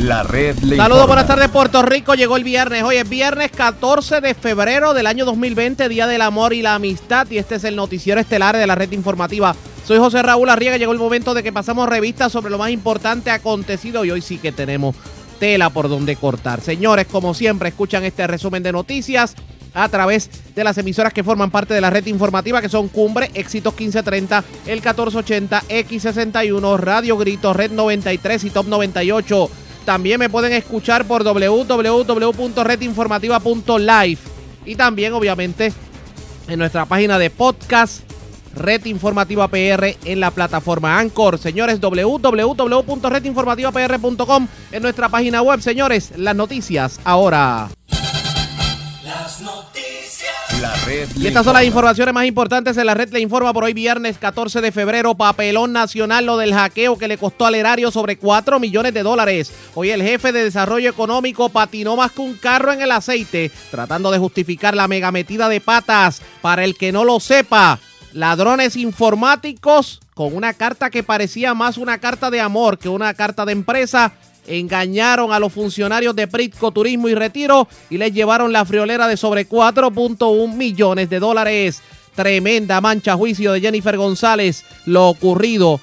La red le Saludos, buenas tardes Puerto Rico. Llegó el viernes. Hoy es viernes 14 de febrero del año 2020, Día del Amor y la Amistad. Y este es el noticiero estelar de la red informativa. Soy José Raúl Arriaga. Llegó el momento de que pasamos revistas sobre lo más importante acontecido y hoy sí que tenemos tela por donde cortar. Señores, como siempre, escuchan este resumen de noticias a través de las emisoras que forman parte de la red informativa, que son Cumbre, Éxitos 1530, el 1480, X61, Radio Grito, Red 93 y Top 98. También me pueden escuchar por www.redinformativa.live y también, obviamente, en nuestra página de podcast, Red Informativa PR en la plataforma Anchor. Señores, www.redinformativapr.com en nuestra página web. Señores, las noticias ahora. Las noticias. La red Y estas son las informa. informaciones más importantes en la red le informa por hoy viernes 14 de febrero. Papelón nacional lo del hackeo que le costó al erario sobre 4 millones de dólares. Hoy el jefe de desarrollo económico patinó más que un carro en el aceite, tratando de justificar la mega metida de patas. Para el que no lo sepa, ladrones informáticos con una carta que parecía más una carta de amor que una carta de empresa engañaron a los funcionarios de Pritco Turismo y Retiro y les llevaron la friolera de sobre 4.1 millones de dólares. Tremenda mancha juicio de Jennifer González. Lo ocurrido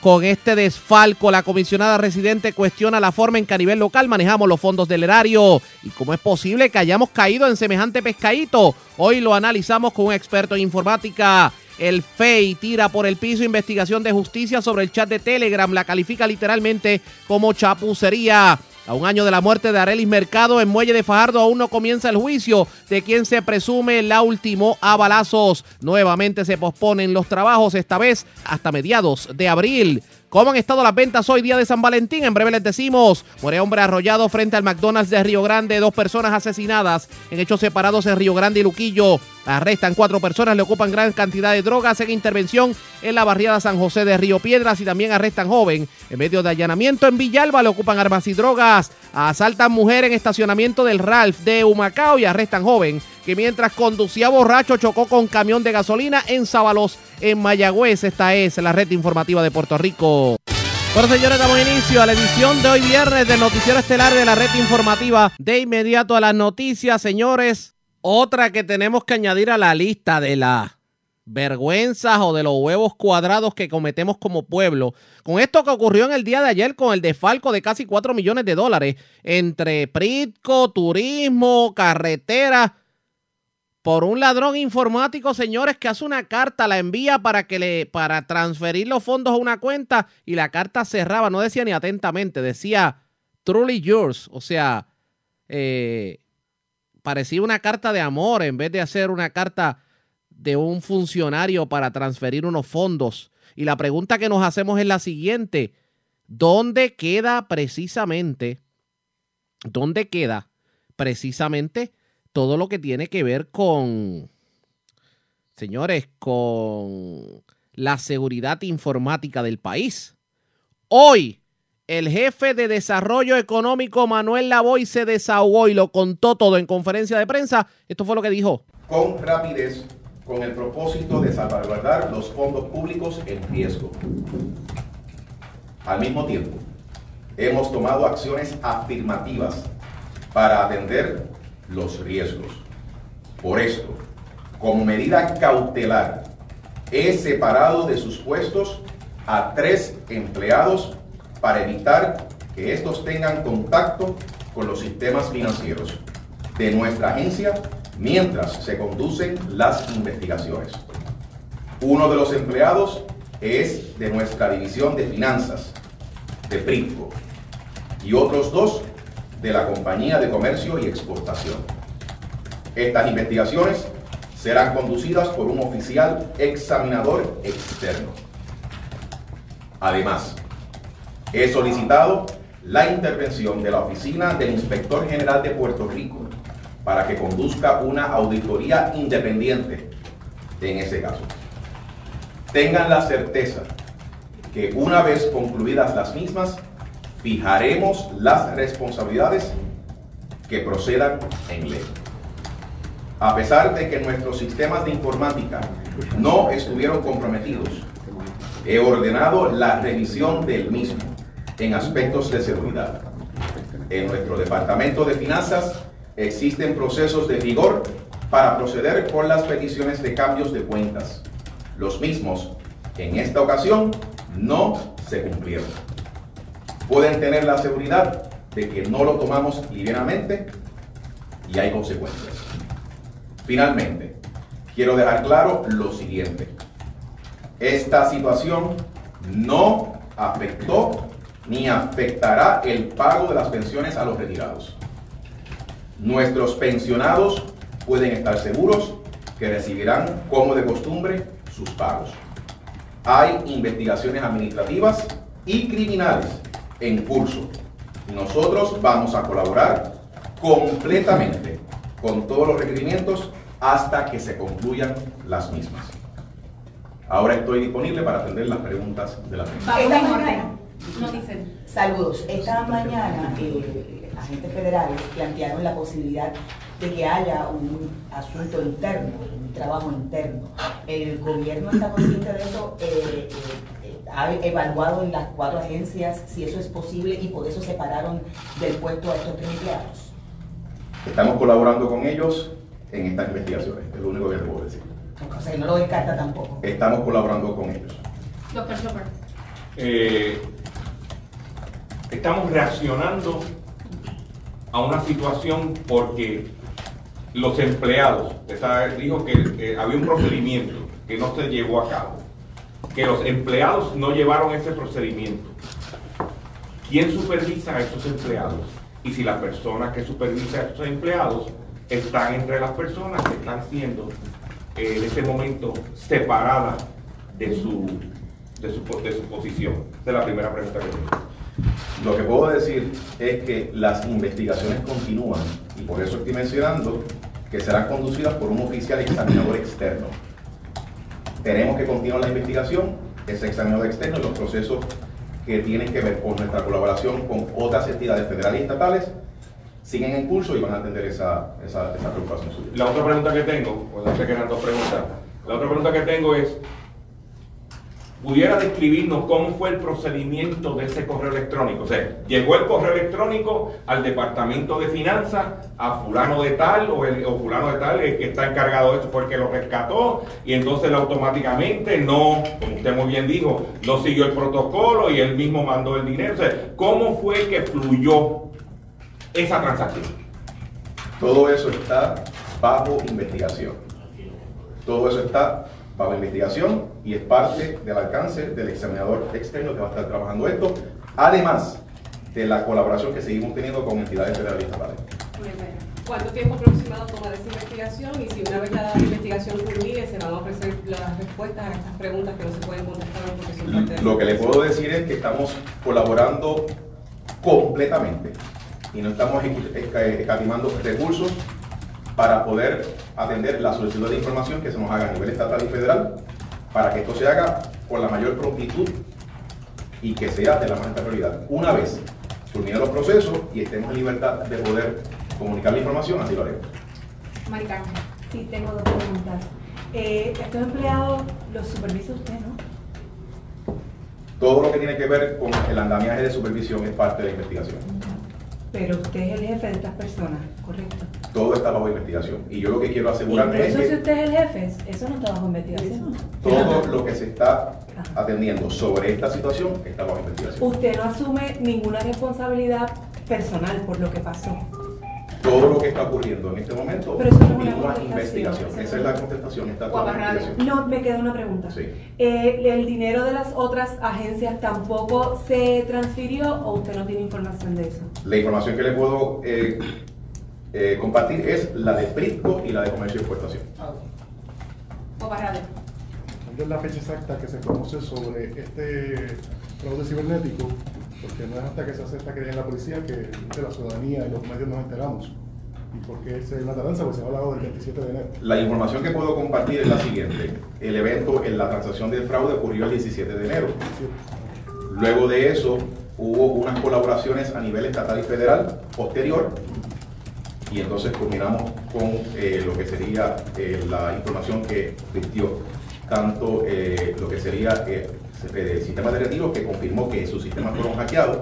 con este desfalco, la comisionada residente cuestiona la forma en que a nivel local manejamos los fondos del erario y cómo es posible que hayamos caído en semejante pescadito. Hoy lo analizamos con un experto en informática. El FEI tira por el piso investigación de justicia sobre el chat de Telegram. La califica literalmente como chapucería. A un año de la muerte de Arelis Mercado en Muelle de Fajardo aún no comienza el juicio de quien se presume la ultimó a balazos. Nuevamente se posponen los trabajos, esta vez hasta mediados de abril. ¿Cómo han estado las ventas hoy, día de San Valentín? En breve les decimos. Muere hombre arrollado frente al McDonald's de Río Grande. Dos personas asesinadas en hechos separados en Río Grande y Luquillo. Arrestan cuatro personas, le ocupan gran cantidad de drogas en intervención en la barriada San José de Río Piedras y también arrestan joven en medio de allanamiento en Villalba, le ocupan armas y drogas. Asaltan mujer en estacionamiento del Ralph de Humacao y arrestan joven que mientras conducía borracho chocó con camión de gasolina en Sábalos, en Mayagüez. Esta es la red informativa de Puerto Rico. Bueno, señores, damos inicio a la edición de hoy viernes del Noticiero Estelar de la red informativa. De inmediato a las noticias, señores. Otra que tenemos que añadir a la lista de las vergüenzas o de los huevos cuadrados que cometemos como pueblo. Con esto que ocurrió en el día de ayer con el desfalco de casi 4 millones de dólares entre Pritco, turismo, carretera por un ladrón informático, señores, que hace una carta, la envía para que le para transferir los fondos a una cuenta y la carta cerraba, no decía ni atentamente, decía truly yours, o sea, eh, parecía una carta de amor en vez de hacer una carta de un funcionario para transferir unos fondos. Y la pregunta que nos hacemos es la siguiente, ¿dónde queda precisamente, dónde queda precisamente todo lo que tiene que ver con, señores, con la seguridad informática del país. Hoy, el jefe de desarrollo económico Manuel Lavoy se desahogó y lo contó todo en conferencia de prensa. Esto fue lo que dijo. con rapidez con el propósito de salvaguardar los fondos públicos en riesgo. Al mismo tiempo, hemos tomado acciones afirmativas para atender los riesgos. Por esto, como medida cautelar, he separado de sus puestos a tres empleados para evitar que estos tengan contacto con los sistemas financieros de nuestra agencia mientras se conducen las investigaciones. Uno de los empleados es de nuestra división de finanzas, de Pritco, y otros dos de la compañía de comercio y exportación. Estas investigaciones serán conducidas por un oficial examinador externo. Además, he solicitado la intervención de la Oficina del Inspector General de Puerto Rico para que conduzca una auditoría independiente en ese caso. Tengan la certeza que una vez concluidas las mismas, fijaremos las responsabilidades que procedan en ley. A pesar de que nuestros sistemas de informática no estuvieron comprometidos, he ordenado la revisión del mismo en aspectos de seguridad. En nuestro Departamento de Finanzas existen procesos de rigor para proceder con las peticiones de cambios de cuentas. Los mismos, en esta ocasión, no se cumplieron. Pueden tener la seguridad de que no lo tomamos livianamente y hay consecuencias. Finalmente, quiero dejar claro lo siguiente. Esta situación no afectó ni afectará el pago de las pensiones a los retirados. Nuestros pensionados pueden estar seguros que recibirán, como de costumbre, sus pagos. Hay investigaciones administrativas y criminales en curso. Nosotros vamos a colaborar completamente con todos los requerimientos hasta que se concluyan las mismas. Ahora estoy disponible para atender las preguntas de la. No dicen. saludos, esta mañana eh, agentes federales plantearon la posibilidad de que haya un asunto interno, un trabajo interno. ¿El gobierno está consciente de eso? Eh, eh, ¿Ha evaluado en las cuatro agencias si eso es posible y por eso separaron del puesto a estos tres empleados? Estamos colaborando con ellos en estas investigaciones, es lo único que les puedo decir. O sea, que no lo descarta tampoco. Estamos colaborando con ellos. Doctor Chopper. eh, estamos reaccionando a una situación porque los empleados, esta- dijo que había un procedimiento que no se llevó a cabo, que los empleados no llevaron ese procedimiento. ¿Quién supervisa a esos empleados? Y si la persona que supervisa a esos empleados están entre las personas que están siendo eh, en este momento separadas de su, de su, de su posición. Esa es la primera pregunta que tengo. Lo que puedo decir es que las investigaciones continúan y por eso estoy mencionando que serán conducidas por un oficial examinador externo. Tenemos que continuar la investigación, ese examinador externo y los procesos que tienen que ver con nuestra colaboración con otras entidades federales y estatales siguen en curso y van a atender esa, esa, esa preocupación suya. La otra pregunta que tengo, no sé que eran dos preguntas. La otra pregunta que tengo es, ¿pudiera describirnos cómo fue el procedimiento de ese correo electrónico? O sea, llegó el correo electrónico al departamento de finanzas, a fulano de tal, o, el, o fulano de tal, el que está encargado de eso fue el que lo rescató, y entonces automáticamente no, como usted muy bien dijo, no siguió el protocolo y él mismo mandó el dinero. O sea, ¿cómo fue que fluyó esa transacción? Todo eso está bajo investigación. Todo eso está bajo investigación y es parte del alcance del examinador externo que va a estar trabajando esto, además de la colaboración que seguimos teniendo con entidades federales. ¿Cuánto tiempo aproximado toma esa investigación? Y si una vez la investigación culmine, se van a ofrecer las respuestas a estas preguntas que no se pueden contestar porque son parte de Lo que le puedo decir es que estamos colaborando completamente y no estamos escatimando recursos para poder atender la solicitud de información que se nos haga a nivel estatal y federal para que esto se haga con la mayor prontitud y que sea de la más alta prioridad. Una vez culminen los procesos y estemos en libertad de poder comunicar la información, así lo haremos. Maricarmen. Sí, tengo dos preguntas. Eh, estos empleados los supervisa usted, ¿no? Todo lo que tiene que ver con el andamiaje de supervisión es parte de la investigación. Pero usted es el jefe de estas personas, ¿correcto? Todo está bajo investigación. Y yo lo que quiero asegurarme es Incluso si usted es el jefe, eso no está bajo investigación. todo lo que se está atendiendo sobre esta situación está bajo investigación. Usted no asume ninguna responsabilidad personal por lo que pasó. Todo lo que está ocurriendo en este momento Pero eso no es una investigación. Esa es la es- contestación, está toda la. No, me queda una pregunta. Sí. Eh, ¿El dinero de las otras agencias tampoco se transfirió o usted no tiene información de eso? La información que le puedo eh, eh, compartir es la de PRITCO y la de Comercio y Exportación. O Barrade. ¿Cuándo es la fecha exacta que se conoce sobre este fraude cibernético? Porque no es hasta que se hace esta querella en la policía que de la ciudadanía y los medios nos enteramos. ¿Y por qué es una tardanza? Pues se ha hablado del 27 de enero. La información que puedo compartir es la siguiente. El evento en la transacción del fraude ocurrió el 17 de enero. Luego de eso hubo unas colaboraciones a nivel estatal y federal posterior y entonces culminamos con eh, lo que sería eh, la información que vistió tanto eh, lo que sería eh, el sistema de retiro que confirmó que sus sistemas fueron hackeados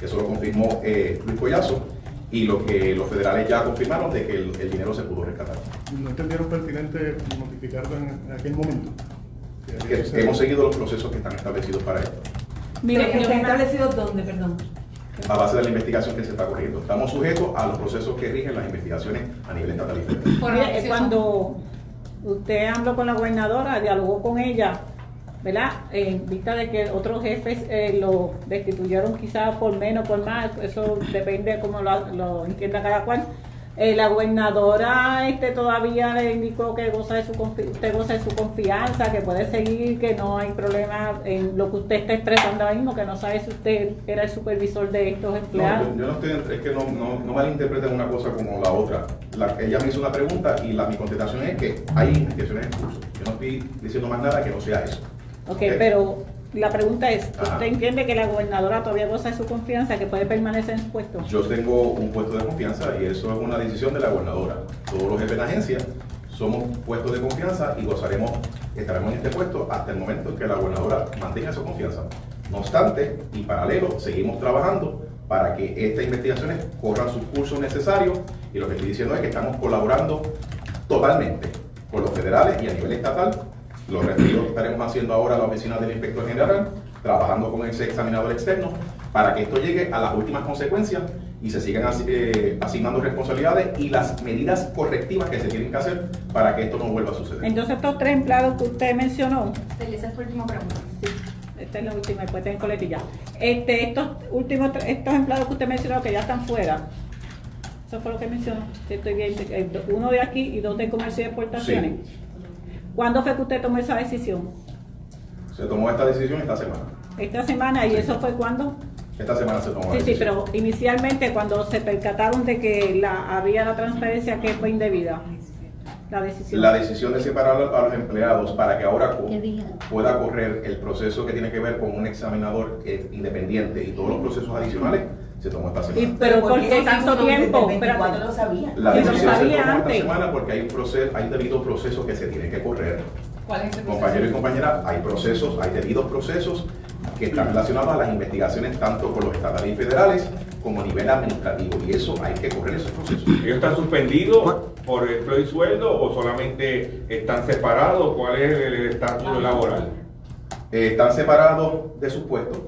Eso lo confirmó eh, Luis Collazo y lo que los federales ya confirmaron de que el, el dinero se pudo rescatar. ¿No entendieron pertinente notificarlo en, en aquel momento? Que Que que hemos seguido los procesos que están establecidos para esto, Mira, Sí, que yo está me- establecido dónde, perdón. a base de la investigación que se está corriendo. Estamos sujetos a los procesos que rigen las investigaciones a nivel estatal y federal. Cuando usted habló con la gobernadora, dialogó con ella, ¿verdad? En vista de que otros jefes eh, lo destituyeron quizás por menos, por más, eso depende de cómo lo, lo entienda cada cual. Eh, la gobernadora este, todavía le indicó que goza de su usted goza de su confianza, que puede seguir, que no hay problema en lo que usted está expresando ahora mismo, que no sabe si usted era el supervisor de estos No, empleados. yo, yo no estoy, entre- es que no, no, no malinterpreten una cosa como la otra. La- ella me hizo una pregunta y la, mi contestación es que hay investigaciones en curso. Yo no estoy diciendo más nada que no sea eso. Ok, pero la pregunta es, Ajá. ¿usted entiende que la gobernadora todavía goza de su confianza, que puede permanecer en su puesto? Yo tengo un puesto de confianza y eso es una decisión de la gobernadora. Todos los jefes de agencia somos puestos de confianza y gozaremos, estaremos en este puesto hasta el momento en que la gobernadora mantenga esa confianza. No obstante, y paralelo, seguimos trabajando para que estas investigaciones corran sus cursos necesarios y lo que estoy diciendo es que estamos colaborando totalmente con los federales y a nivel estatal. Los referidos estaremos haciendo ahora a la oficina del inspector general, trabajando con ese examinador externo, para que esto llegue a las últimas consecuencias y se sigan eh, asignando responsabilidades y las medidas correctivas que se tienen que hacer para que esto no vuelva a suceder. Entonces estos tres empleados que usted mencionó, Esa es tu última pregunta. sí, esta es la última, después tienen coletilla. Este, estos últimos, estos empleados que usted mencionó que ya están fuera, eso fue lo que mencionó, estoy bien, eh, uno de aquí y dos de comercio y exportaciones. ¿Cuándo fue que usted tomó esa decisión? Se tomó esta decisión esta semana. Esta semana, ¿y eso fue cuándo? Esta semana se tomó la Sí, sí, pero inicialmente cuando se percataron de que la, había la transferencia que fue indebida, la decisión. La decisión de separar a los empleados para que ahora pueda correr el proceso que tiene que ver con un examinador independiente y todos los procesos adicionales se tomó esta semana. Y- pero ¿por qué tanto tiempo? desde el 24 Espérate. lo sabía. La decisión se sabía tomó antes. esta semana porque hay un proceso, hay debido procesos que se tienen que correr. ¿Cuál es proceso? Compañeros y compañeras, hay procesos, hay debidos procesos que están relacionados a las investigaciones tanto con los estatales y federales como a nivel administrativo y eso hay que correr esos procesos. ¿Ellos están suspendidos por empleo y sueldo o solamente están separados? ¿Cuál es el estatus laboral? Eh, están separados de sus puestos,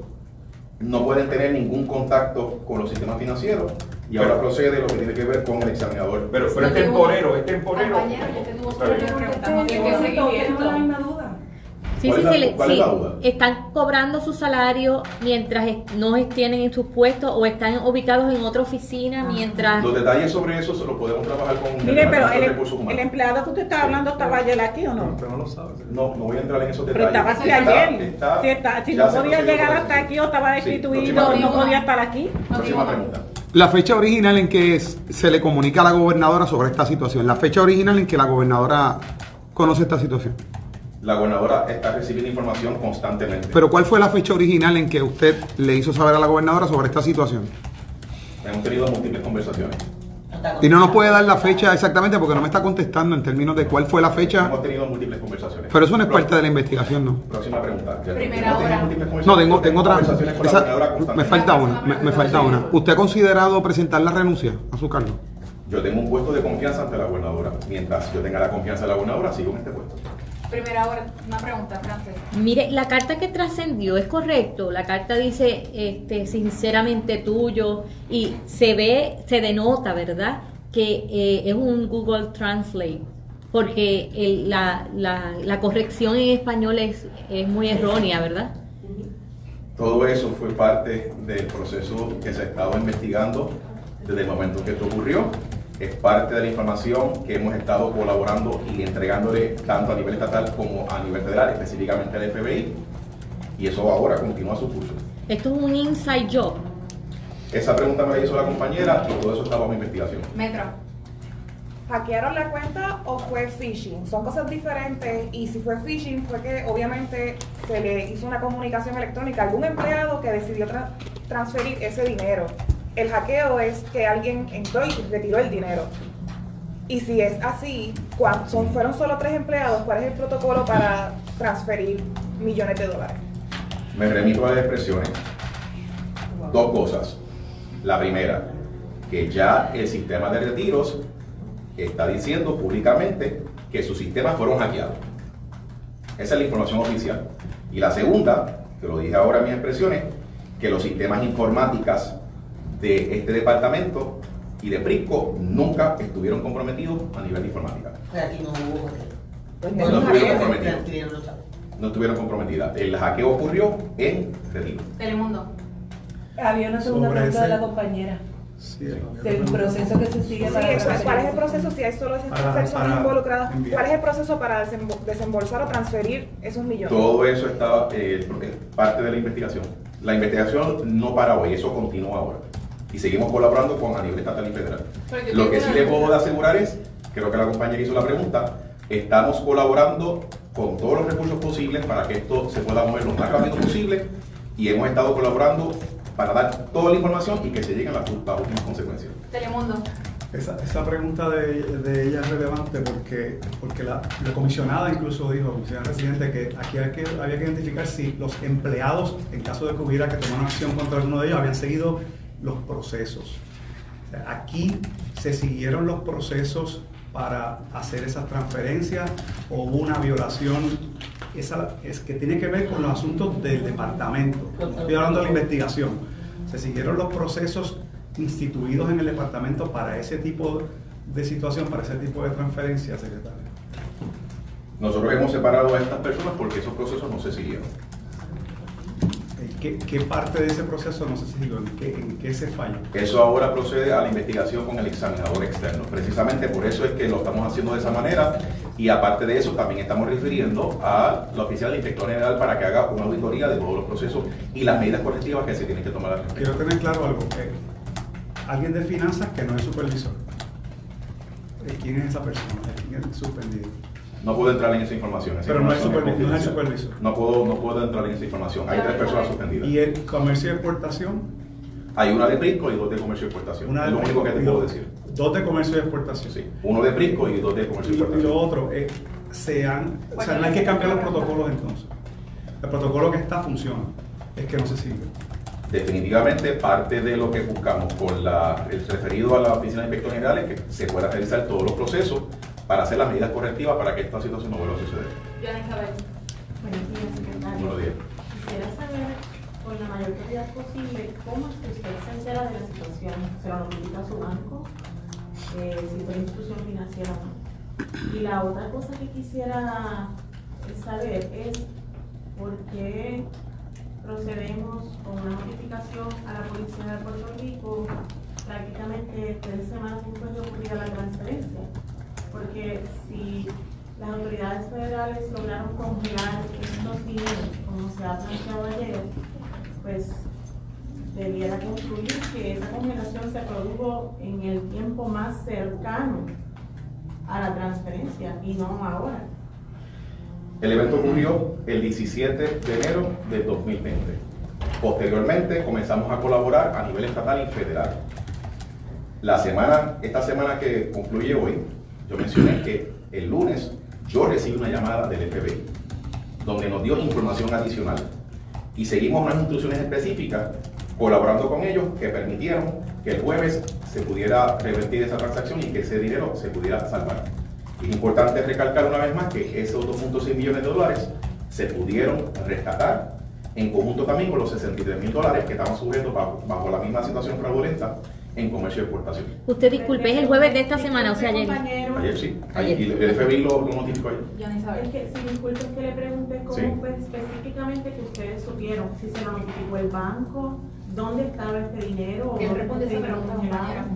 no pueden tener ningún contacto con los sistemas financieros y ahora Pero- procede lo que tiene que ver con el examinador. Pero, pero es temporero, es temporero. Compañero, yo Tengo la misma duda. Sí, ¿Cuál sí, es sí, le- es? Están cobrando su salario mientras no tienen en sus puestos o están ubicados en otra oficina mientras... Los detalles sobre eso se los podemos trabajar con Mire, pero el, Recursos el empleado que usted estaba hablando estaba ayer aquí o no? Pero no lo sabes. No, no voy a entrar en esos Pero detalles. estaba aquí Está- ayer. está- si está- no podía llegar hasta eso. aquí o estaba destituido, no podía estar aquí. Próxima pregunta. La fecha original en que se le comunica a la gobernadora sobre esta situación. La fecha original en que la gobernadora conoce esta situación. La gobernadora está recibiendo información constantemente. Pero ¿cuál fue la fecha original en que usted le hizo saber a la gobernadora sobre esta situación? Hemos tenido múltiples conversaciones. Y no nos puede dar la fecha exactamente porque no me está contestando en términos de cuál fue la fecha. Hemos tenido múltiples conversaciones. Pero eso no es parte de la investigación, ¿no? Próxima pregunta. Primera hora. múltiples No, conversaciones. tengo, tengo otra. esa- me falta una, me, me falta una. ¿Usted ha considerado presentar la renuncia a su cargo? Yo tengo un puesto de confianza ante la gobernadora. Mientras yo tenga la confianza de la gobernadora, sigo en este puesto. Primera hora, una pregunta, Frances. Mire, la carta que trascendió es correcto. La carta dice, este, sinceramente tuyo, y se ve, se denota, ¿verdad? Que eh, es un Google Translate, porque el- la, la, la corrección en español es, es muy errónea, ¿verdad? Todo eso fue parte del proceso que se ha estado investigando desde el momento en que esto ocurrió. Es parte de la información que hemos estado colaborando y entregándole tanto a nivel estatal como a nivel federal, específicamente al FBI. Y eso ahora continúa su curso. Esto es un inside job. Esa pregunta me la hizo la compañera y todo eso está bajo investigación. Metro. ¿Hackearon la cuenta o fue phishing? Son cosas diferentes y si fue phishing fue que obviamente se le hizo una comunicación electrónica a algún empleado que decidió tra- transferir ese dinero. El hackeo es que alguien entró y retiró el dinero. Y si es así, ¿cuán- son, fueron solo tres empleados, ¿cuál es el protocolo para transferir millones de dólares? Me remito a las expresiones. Dos cosas. La primera, que ya el sistema de retiros está diciendo públicamente que sus sistemas fueron hackeados. Esa es la información oficial. Y la segunda, que lo dije ahora en mis expresiones, que los sistemas informáticas de este departamento y de PRISCO nunca estuvieron comprometidos a nivel de informática. Pero aquí no hubo Pues no estuvieron comprometidos. No estuvieron comprometidas. El hackeo ocurrió en Retiro. Telemundo. Había una segunda pregunta de la compañera. Sí, Del proceso que se sigue Sí, eso. ¿Cuál es el proceso si hay solo esas Para- personas para involucradas? enviar. ¿Cuál es el proceso para desembo- desembolsar o transferir esos millones? Todo eso está eh, es parte de la investigación. La investigación no para hoy, eso continúa ahora. Y seguimos colaborando con a nivel estatal y federal. Lo que sí le puedo asegurar es, creo que la compañera hizo la pregunta, estamos colaborando con todos los recursos posibles para que esto se pueda mover lo más rápido posible y hemos estado colaborando para dar toda la información y que se lleguen las, las últimas consecuencias. Telemundo. Esa, esa pregunta de, de ella es relevante porque, porque la, la comisionada incluso dijo, comisionada residente, que aquí hay que, había que identificar si los empleados, en caso de que hubiera que tomar una acción contra alguno de ellos, habían seguido los procesos. Aquí se siguieron los procesos para hacer esas transferencias o hubo una violación. Esa es que tiene que ver con los asuntos del departamento. No estoy hablando de la investigación. Se siguieron los procesos instituidos en el departamento para ese tipo de situación, para ese tipo de transferencia, secretario. Nosotros hemos separado a estas personas porque esos procesos no se siguieron. ¿Qué, qué parte de ese proceso no siguió? ¿En qué, en qué se falló? Eso ahora procede a la investigación con el examinador externo. Precisamente por eso es que lo estamos haciendo de esa manera y aparte de eso también estamos refiriendo a la oficina del inspector general para que haga una auditoría de todos los procesos y las medidas correctivas que se tienen que tomar al respecto. Quiero tener claro algo. eh, alguien de finanzas que no es supervisor. Eh, ¿Quién es esa persona? ¿Quién es el suspendido? No puedo entrar en esa información. esa Pero no es información no es el confidencial. supervisor. No puedo, no puedo entrar en esa información. Hay tres personas suspendidas. ¿Y el comercio y exportación? Hay una de Prisco y dos de comercio y exportación. Una es lo único que te puedo decir. Dos de comercio y exportación. Sí. Uno de Prisco y dos de comercio y Y lo, y exportación. lo otro, eh, se han, o sea, no hay que cambiar los protocolos entonces. El protocolo que está funciona, es que no se sigue. Definitivamente parte de lo que buscamos con la, el referido a la oficina de inspector general es que se pueda realizar todos los procesos para hacer las medidas correctivas para que esta situación no vuelva a suceder. Buenos días, secretario. Buenos días. Quisiera saber, con la mayor brevedad posible, cómo es que usted se entera de la situación. ¿Se lo notifica a su banco? Eh, si fue institución financiera o no. Y la otra cosa que quisiera saber es por qué procedemos con una notificación a la Policía de Puerto Rico prácticamente tres semanas después de ocurrir la transferencia. Porque si las autoridades federales lograron congelar estos dineros, como se ha planteado ayer, pues debiera concluir que esa congelación se produjo en el tiempo más cercano a la transferencia y no ahora. El evento ocurrió el 17 de enero del 2020. Posteriormente comenzamos a colaborar a nivel estatal y federal. La semana, esta semana que concluye hoy, yo mencioné que el lunes yo recibí una llamada del FBI donde nos dio información adicional y seguimos unas instrucciones específicas colaborando con ellos que permitieron que el jueves se pudiera revertir esa transacción y que ese dinero se pudiera salvar. Es importante recalcar una vez más que esos 2.6 millones de dólares se pudieron rescatar en conjunto también con los 63 mil dólares que estaban sujetos bajo, bajo la misma situación fraudulenta en comercio y exportación. Usted disculpe, es el jueves de esta semana, o sea, ayer. Ayer sí, ayer, y el FBI lo, lo notificó ayer. Es que, si disculpe que le pregunte cómo Sí. fue específicamente que ustedes supieron, si se notificó el banco, dónde estaba este dinero. o ¿Quién responde esa pregunta, congelaba. compañera?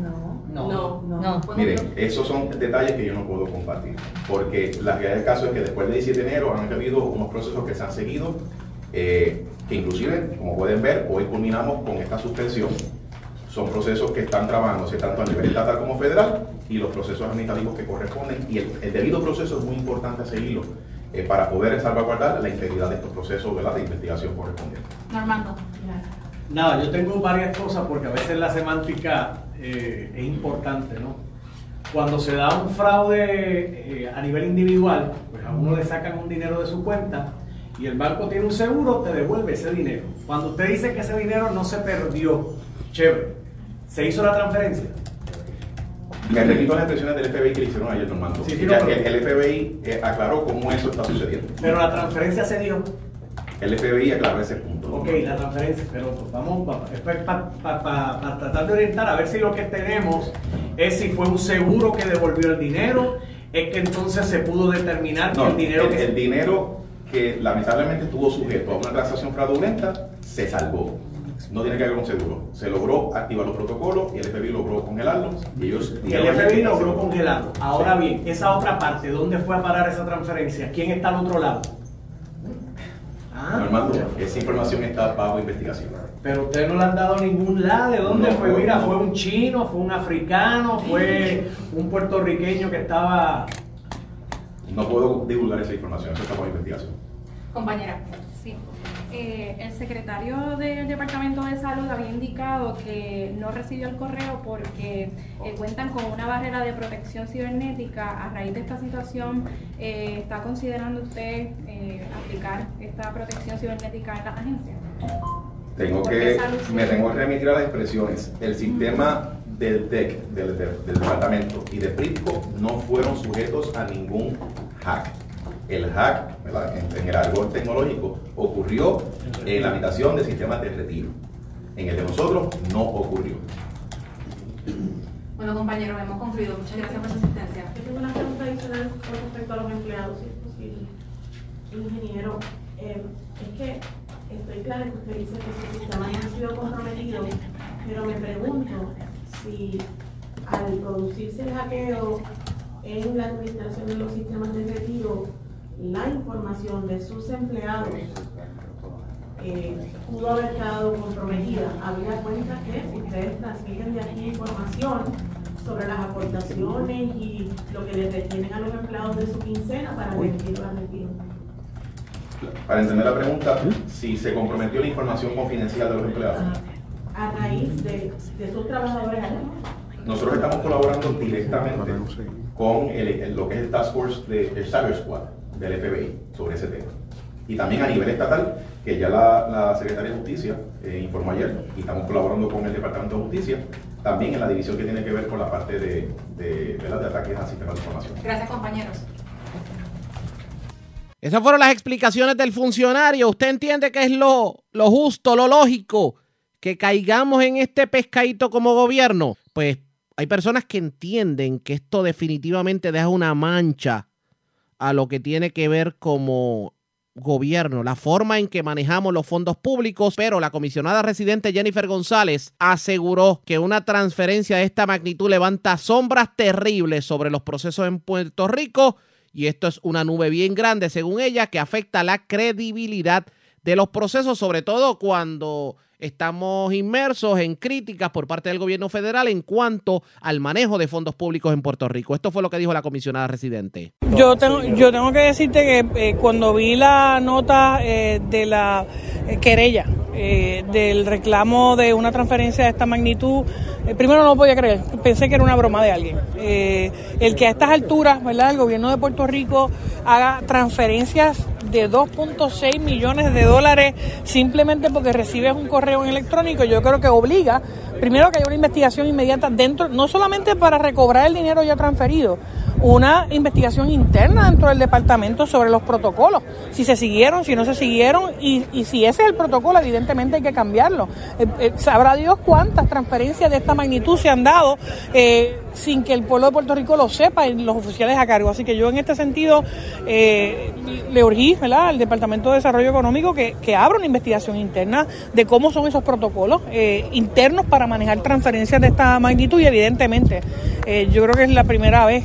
No, No. no. Miren, esos son detalles que yo no puedo compartir, porque la realidad del caso es que después del 17 de enero han habido unos procesos que se han seguido, eh, que inclusive, como pueden ver, hoy culminamos con esta suspensión. Son procesos que están trabajándose tanto a nivel estatal como federal y los procesos administrativos que corresponden. Y el, el debido proceso es muy importante seguirlo eh, para poder salvaguardar la integridad de estos procesos ¿verdad? de investigación correspondientes. Normando. Nada, yo tengo varias cosas porque a veces la semántica eh, es importante, ¿no? Cuando se da un fraude eh, a nivel individual, pues a uno le sacan un dinero de su cuenta y el banco tiene un seguro, te devuelve ese dinero. Cuando usted dice que ese dinero no se perdió, chévere, ¿se hizo la transferencia? Me repito las expresiones del FBI que le hicieron ayer, Normando. Sí, sí, no, pero- el FBI eh, aclaró cómo eso está sucediendo. Pero la transferencia se dio. El FBI aclaró ese punto. ¿no? Ok, la transferencia, pero pues vamos para tratar de orientar a ver si lo que tenemos es si fue un seguro que devolvió el dinero, es que entonces se pudo determinar que el dinero el, que el dinero que lamentablemente estuvo sujeto a una transacción fraudulenta se salvó. No tiene que ver con seguro. Se logró activar los protocolos y el FBI logró congelarlos. Y ellos y el FBI logró congelarlo. Ahora bien, esa otra parte, ¿dónde fue a parar esa transferencia? ¿Quién está al otro lado? Ah, esa información está bajo investigación. Pero ustedes no le han dado ningún lado. ¿De dónde No, fue? no, Mira, no. fue un chino, fue un africano, fue un puertorriqueño que estaba. No puedo divulgar esa información, eso está bajo investigación. Compañera. Eh, el secretario del Departamento de Salud había indicado que no recibió el correo porque eh, cuentan con una barrera de protección cibernética. A raíz de esta situación, eh, ¿está considerando usted aplicar esta protección cibernética en la agencia? Tengo ¿Por que, me tengo que remitir a las expresiones. El sistema del TEC, del, del- del departamento y de PRITCO no fueron sujetos a ningún hack. El hack, en el árbol tecnológico, ocurrió en la habitación de sistemas de retiro. En el de nosotros no ocurrió. Bueno, compañeros, hemos concluido. Muchas gracias por su asistencia. Yo tengo una pregunta adicional con respecto a los empleados, si es posible. Ingeniero, eh, es que estoy clara que usted dice que su sistema no ha sido comprometido, pero me pregunto si al producirse el hackeo en la administración de los sistemas de retiro, la información de sus empleados eh, pudo haber quedado comprometida. Había cuenta que si ustedes transmiten de aquí información sobre las aportaciones y lo que les retienen a los empleados de su quincena para remitirlo al retiro. Para entender la pregunta, si se comprometió la información confidencial de los empleados. A raíz de, de sus trabajadores. Nosotros estamos colaborando directamente con el- el- lo que es el Task Force de el Cyber Squad del FBI sobre ese tema. Y también a nivel estatal, que ya la, la Secretaría de Justicia eh, informó ayer, y estamos colaborando con el Departamento de Justicia, también en la división que tiene que ver con la parte de, de, de ataques a sistemas de información. Gracias, compañeros. Esas fueron las explicaciones del funcionario. ¿Usted entiende que es lo, lo justo, lo lógico que caigamos en este pescadito como gobierno? Pues hay personas que entienden que esto definitivamente deja una mancha a lo que tiene que ver como gobierno, la forma en que manejamos los fondos públicos, pero la comisionada residente Jennifer González aseguró que una transferencia de esta magnitud levanta sombras terribles sobre los procesos en Puerto Rico y esto es una nube bien grande, según ella, que afecta la credibilidad de los procesos, sobre todo cuando estamos inmersos en críticas por parte del gobierno federal en cuanto al manejo de fondos públicos en Puerto Rico. Esto fue lo que dijo la comisionada residente. Yo tengo, yo tengo que decirte que eh, cuando vi la nota eh, de la querella, eh, del reclamo de una transferencia de esta magnitud, primero no lo podía creer, pensé que era una broma de alguien. El que a estas alturas, ¿verdad?, el gobierno de Puerto Rico haga transferencias de 2.6 millones de dólares simplemente porque recibes un correo electrónico, yo creo que obliga primero que haya una investigación inmediata dentro, no solamente para recobrar el dinero ya transferido, una investigación interna dentro del departamento sobre los protocolos, si se siguieron, si no se siguieron y, y si ese es el protocolo, evidentemente hay que cambiarlo. Eh, eh, sabrá Dios cuántas transferencias de esta magnitud se han dado eh, sin que el pueblo de Puerto Rico lo sepa y los oficiales a cargo. Así que yo en este sentido le urgí ¿verdad? al Departamento de Desarrollo Económico que, que abra una investigación interna de cómo son esos protocolos internos para manejar transferencias de esta magnitud y evidentemente yo creo que es la primera vez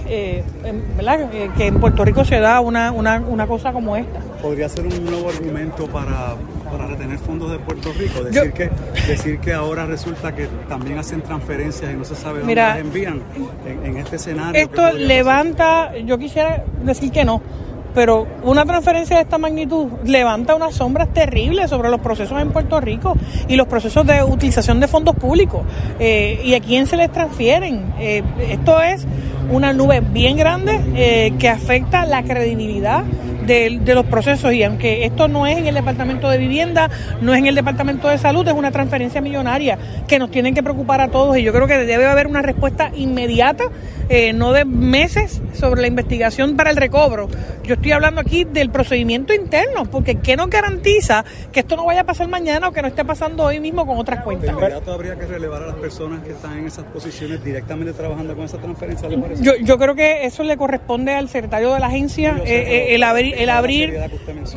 ¿verdad? Que en Puerto Rico se da una, una, una cosa como esta. Podría ser un nuevo argumento para, para retener fondos de Puerto Rico. Yo- Decir, que, decir que ahora resulta que también hacen transferencias y no se sabe dónde Mira, las envían en, en este escenario. Esto levanta, yo quisiera decir que no, pero una transferencia de esta magnitud levanta unas sombras terribles sobre los procesos en Puerto Rico y los procesos de utilización de fondos públicos eh, y a quién se les transfieren. Eh, esto es una nube bien grande eh, que afecta la credibilidad de, de los procesos y aunque esto no es en el Departamento de Vivienda, no es en el Departamento de Salud, es una transferencia millonaria que nos tienen que preocupar a todos y yo creo que debe haber una respuesta inmediata, eh, no de meses, sobre la investigación para el recobro. Yo estoy hablando aquí del procedimiento interno, porque ¿qué nos garantiza que esto no vaya a pasar mañana o que no esté pasando hoy mismo con otras cuentas? Inmediato habría que relevar a las personas que están en esas posiciones directamente trabajando con esa transferencia, ¿le parece? Yo, yo creo que eso le corresponde al secretario de la agencia, eh, eh, el abrir, el abrir.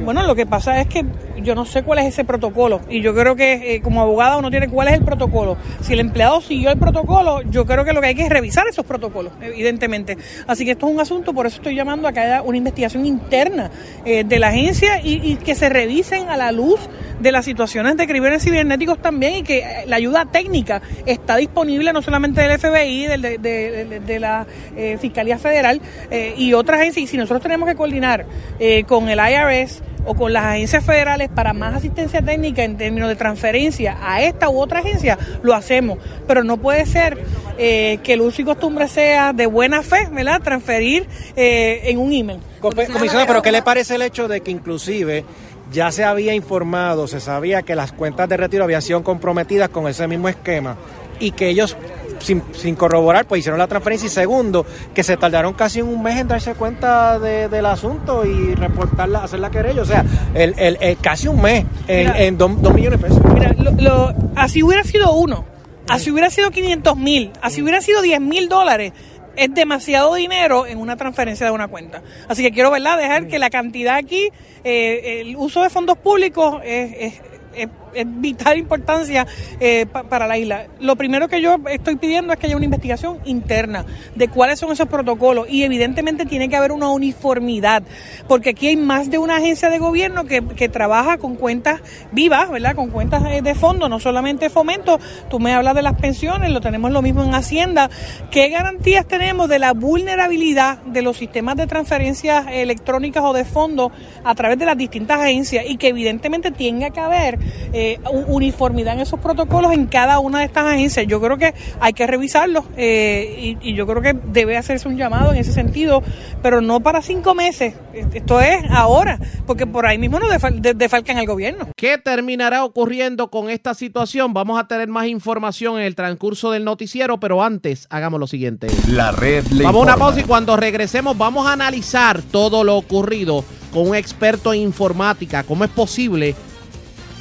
Bueno, lo que pasa es que yo no sé cuál es ese protocolo y yo creo que eh, como abogado uno tiene cuál es el protocolo. Si el empleado siguió el protocolo, yo creo que lo que hay que es revisar esos protocolos, evidentemente. Así que esto es un asunto, por eso estoy llamando a que haya una investigación interna eh, de la agencia y, y que se revisen a la luz de las situaciones de crímenes cibernéticos también y que eh, la ayuda técnica está disponible no solamente del FBI, del- de, de- de- de la eh, Fiscalía Federal eh, y otras agencias. Y si nosotros tenemos que coordinar eh, con el IRS o con las agencias federales para más asistencia técnica en términos de transferencia a esta u otra agencia, lo hacemos. Pero no puede ser eh, que el uso y costumbre sea de buena fe, ¿verdad? Transferir eh, en un email. Comisionado, pero ¿qué le parece el hecho de que inclusive ya se había informado, se sabía que las cuentas de retiro habían sido comprometidas con ese mismo esquema y que ellos sin, sin corroborar pues hicieron la transferencia y segundo que se tardaron casi un mes en darse cuenta de- del asunto y reportarla, hacer la querella, o sea, el, el- el- casi un mes en, Mira. en dos, dos millones de pesos. Mira, lo- lo- así hubiera sido uno, así hubiera sido 500 mil, así hubiera sido 10 mil dólares. Es demasiado dinero en una transferencia de una cuenta. Así que quiero, ¿verdad?, dejar que la cantidad aquí, eh, el uso de fondos públicos es, es- es- es vital importancia eh, pa- para la isla. Lo primero que yo estoy pidiendo es que haya una investigación interna de cuáles son esos protocolos y evidentemente tiene que haber una uniformidad, porque aquí hay más de una agencia de gobierno que, que trabaja con cuentas vivas, ¿verdad? Con cuentas eh, de fondo, no solamente fomento. Tú me hablas de las pensiones, lo tenemos lo mismo en Hacienda. ¿Qué garantías tenemos de la vulnerabilidad de los sistemas de transferencias electrónicas o de fondo a través de las distintas agencias y que evidentemente tenga que haber eh, u- uniformidad en esos protocolos en cada una de estas agencias? Yo creo que hay que revisarlos eh, y, y yo creo que debe hacerse un llamado en ese sentido, pero no para cinco meses. Esto es ahora, porque por ahí mismo nos defal- de- defalcan al gobierno. ¿Qué terminará ocurriendo con esta situación? Vamos a tener más información en el transcurso del noticiero, pero antes hagamos lo siguiente. La red le Vamos a una pausa y cuando regresemos vamos a analizar todo lo ocurrido con un experto en informática. ¿Cómo es posible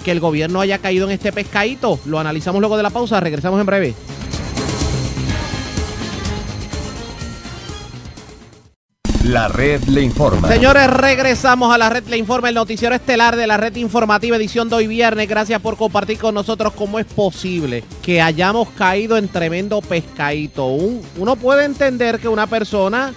que el gobierno haya caído en este pescadito? Lo analizamos luego de la pausa. Regresamos en breve. La red le informa. Señores, regresamos a la red Le Informa, el noticiero estelar de la red informativa edición de hoy viernes. Gracias por compartir con nosotros cómo es posible que hayamos caído en tremendo pescadito. Un- uno puede entender que una persona,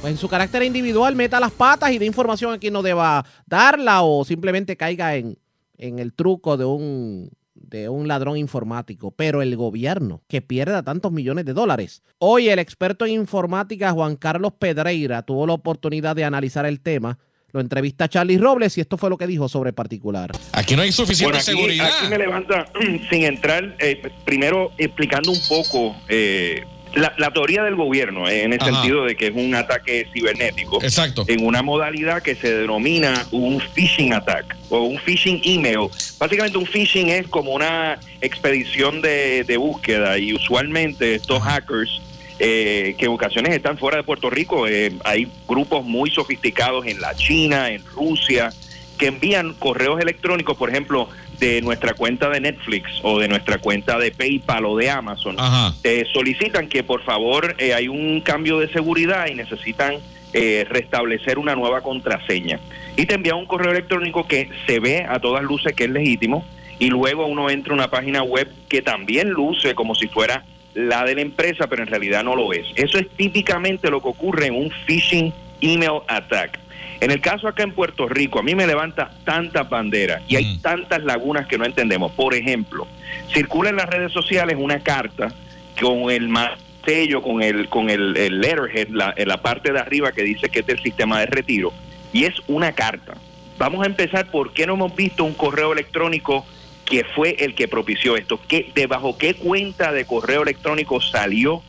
pues en su carácter individual, meta las patas y dé información a quien no deba darla o simplemente caiga en, en el truco de un, de un ladrón informático. Pero el gobierno que pierda tantos millones de dólares. Hoy el experto en informática Juan Carlos Pedreira tuvo la oportunidad de analizar el tema. Lo entrevista Charlie Robles y esto fue lo que dijo sobre el particular. Aquí no hay suficiente Bueno, aquí, seguridad. aquí me levanta sin entrar, eh, primero explicando un poco eh, la, la teoría del gobierno, eh, en el Ajá. sentido de que es un ataque cibernético. Exacto. En una modalidad que se denomina un phishing attack o un phishing email. Básicamente un phishing es como una expedición de, de búsqueda y usualmente estos hackers eh, que en ocasiones están fuera de Puerto Rico, eh, hay grupos muy sofisticados en la China, en Rusia, que envían correos electrónicos, por ejemplo, de nuestra cuenta de Netflix o de nuestra cuenta de PayPal o de Amazon. Te solicitan que por favor eh, hay un cambio de seguridad y necesitan eh, restablecer una nueva contraseña. Y te envían un correo electrónico que se ve a todas luces que es legítimo y luego uno entra a una página web que también luce como si fuera la de la empresa, pero en realidad no lo es. Eso es típicamente lo que ocurre en un phishing email attack. En el caso acá en Puerto Rico, a mí me levanta tantas banderas y hay tantas lagunas que no entendemos. Por ejemplo, circula en las redes sociales una carta con el sello, con el con el, el letterhead, la, en la parte de arriba que dice que es del sistema de retiro y es una carta. Vamos a empezar por qué no hemos visto un correo electrónico que fue el que propició esto, ¿Qué, de bajo qué cuenta de correo electrónico salió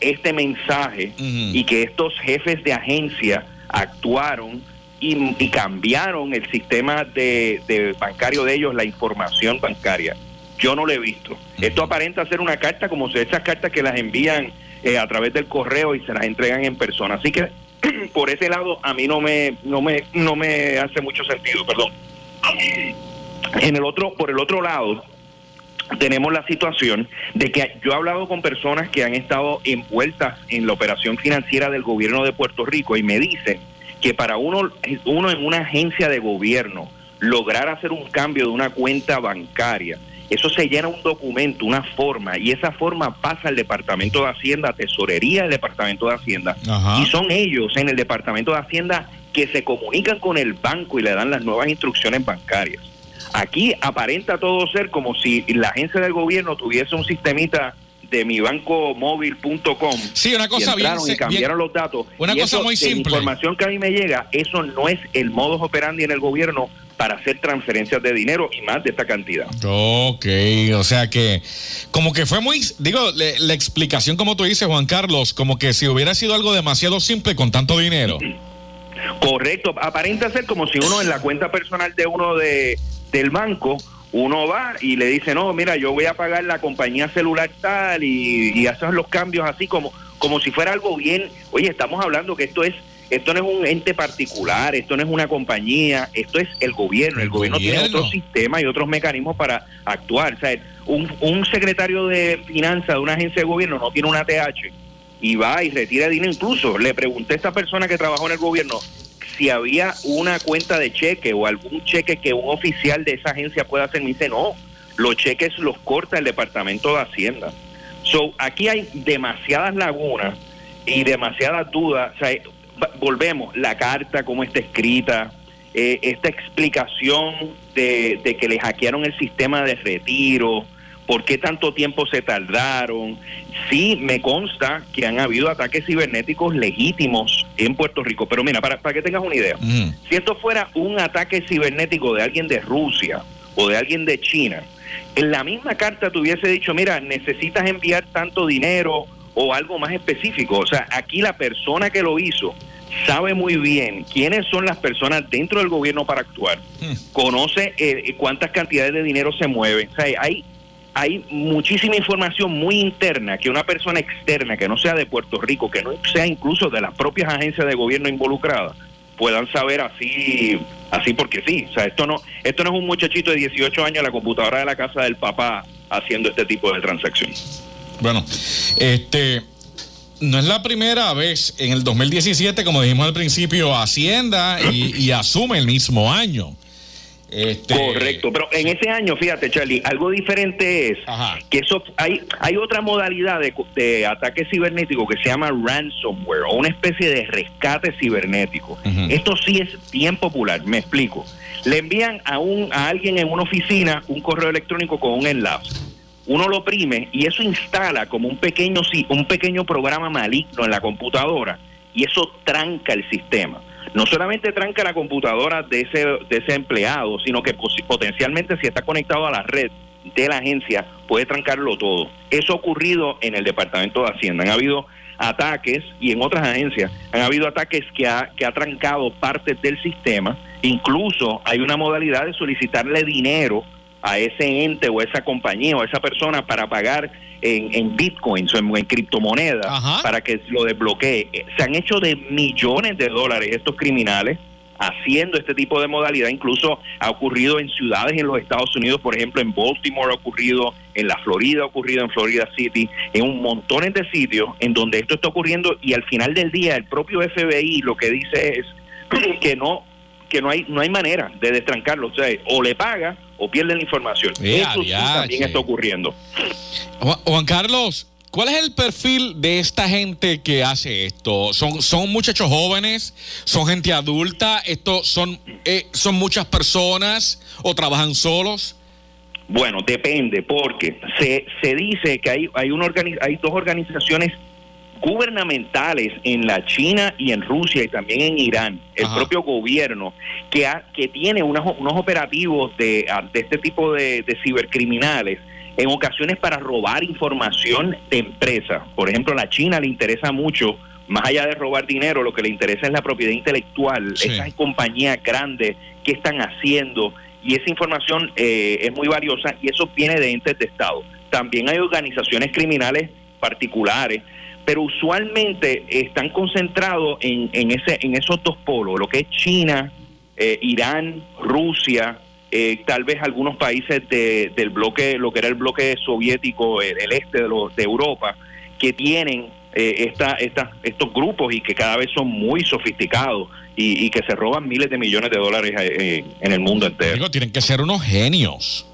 este mensaje y que estos jefes de agencia actuaron y, y cambiaron el sistema de, de bancario de ellos, la información bancaria. Yo no lo he visto. Esto aparenta ser una carta como si esas cartas que las envían eh, a través del correo y se las entregan en persona. Así que por ese lado a mí no me no me no me hace mucho sentido, perdón. En el otro por el otro lado tenemos la situación de que yo he hablado con personas que han estado envueltas en la operación financiera del gobierno de Puerto Rico y me dicen que para uno uno en una agencia de gobierno lograr hacer un cambio de una cuenta bancaria eso se llena un documento, una forma, y esa forma pasa al Departamento de Hacienda, Tesorería del Departamento de Hacienda, y son ellos en el Departamento de Hacienda que se comunican con el banco y le dan las nuevas instrucciones bancarias. Aquí aparenta todo ser como si la agencia del gobierno tuviese un sistemita de mi banco móvil.com. Sí, una cosa y bien- y cambiaron bien- los datos. una Y cosa eso, muy de la simple. información que a mí me llega, eso no es el modus operandi en el gobierno para hacer transferencias de dinero y más de esta cantidad. Ok, o sea que como que fue muy, digo, le- la explicación como tú dices, Juan Carlos, como que si hubiera sido algo demasiado simple con tanto dinero. Correcto, aparenta ser como si uno en la cuenta personal de uno de del banco, uno va y le dice, no, mira, yo voy a pagar la compañía celular tal y, y haces los cambios así como, como si fuera algo bien. Oye, estamos hablando que esto es esto no es un ente particular, esto no es una compañía, esto es el gobierno. El, gobierno, tiene otro sistema y otros mecanismos para actuar. O sea, un, un secretario de finanzas de una agencia de gobierno no tiene una TH y va y retira dinero. Incluso le pregunté a esta persona que trabajó en el gobierno si había una cuenta de cheque o algún cheque que un oficial de esa agencia pueda hacer. Me dice, no, los cheques los corta el Departamento de Hacienda. So, aquí hay demasiadas lagunas y demasiadas dudas. Va- volvemos, la carta, cómo está escrita, eh, esta explicación de, de que le hackearon el sistema de retiro, por qué tanto tiempo se tardaron. Sí, me consta que han habido ataques cibernéticos legítimos en Puerto Rico, pero mira, para, para que tengas una idea, si esto fuera un ataque cibernético de alguien de Rusia o de alguien de China, en la misma carta te hubiese dicho, mira, necesitas enviar tanto dinero o algo más específico. O sea, aquí la persona que lo hizo sabe muy bien quiénes son las personas dentro del gobierno para actuar, conoce eh, cuántas cantidades de dinero se mueven. O sea, hay, hay muchísima información muy interna que una persona externa que no sea de Puerto Rico, que no sea incluso de las propias agencias de gobierno involucradas, puedan saber así así porque sí. O sea, esto no esto no es un muchachito de 18 años en la computadora de la casa del papá haciendo este tipo de transacciones. Bueno, este no es la primera vez en el 2017, como dijimos al principio, Hacienda y, y asume el mismo año. Este, Correcto, pero en ese año, fíjate, Charlie, algo diferente es que eso hay hay otra modalidad de, de ataque cibernético que se llama ransomware o una especie de rescate cibernético. Esto sí es bien popular, me explico. Le envían a un a alguien en una oficina un correo electrónico con un enlace. Uno lo oprime y eso instala como un pequeño un pequeño programa maligno en la computadora y eso tranca el sistema no solamente tranca la computadora de ese, de ese empleado, sino que potencialmente si está conectado a la red de la agencia, puede trancarlo todo. Eso ha ocurrido en el Departamento de Hacienda. Han habido ataques y en otras agencias han habido ataques que ha, que ha trancado partes del sistema. Incluso hay una modalidad de solicitarle dinero a ese ente o esa compañía o a esa persona para pagar en, en bitcoins o en, en criptomonedas para que lo desbloquee. Se han hecho de millones de dólares estos criminales haciendo este tipo de modalidad. Incluso ha ocurrido en ciudades en los Estados Unidos, por ejemplo, en Baltimore ha ocurrido, en la Florida ha ocurrido, en Florida City, en un montón de sitios en donde esto está ocurriendo y al final del día el propio FBI lo que dice es que no que no hay no hay manera de destrancarlo, o sea, o le paga o pierde la información. Eh, Eso sí también está ocurriendo. Juan, Carlos, ¿cuál es el perfil de esta gente que hace esto? ¿Son, son muchachos jóvenes? ¿Son gente adulta? ¿Esto son, eh, ¿Son muchas personas o trabajan solos? Bueno, depende, porque se, se dice que hay, hay, una hay dos organizaciones gubernamentales en la China y en Rusia y también en Irán, el propio gobierno, que, ha, que tiene unos, unos operativos de, ah, de este tipo de, de cibercriminales en ocasiones para robar información de empresas. Por ejemplo, a la China le interesa mucho más allá de robar dinero, lo que le interesa es la propiedad intelectual, Sí. esas compañías grandes, qué están haciendo, y esa información eh, es muy valiosa y eso viene de entes de Estado. También hay organizaciones criminales particulares, pero usualmente están concentrados en, en, ese, en esos dos polos, lo que es China, eh, Irán, Rusia, eh, tal vez algunos países de- del bloque, lo que era el bloque soviético, el, el este de, los- de Europa, que tienen eh, esta, esta- estos grupos y que cada vez son muy sofisticados y, y que se roban miles de millones de dólares eh, en el mundo entero. Digo, tienen que ser unos genios.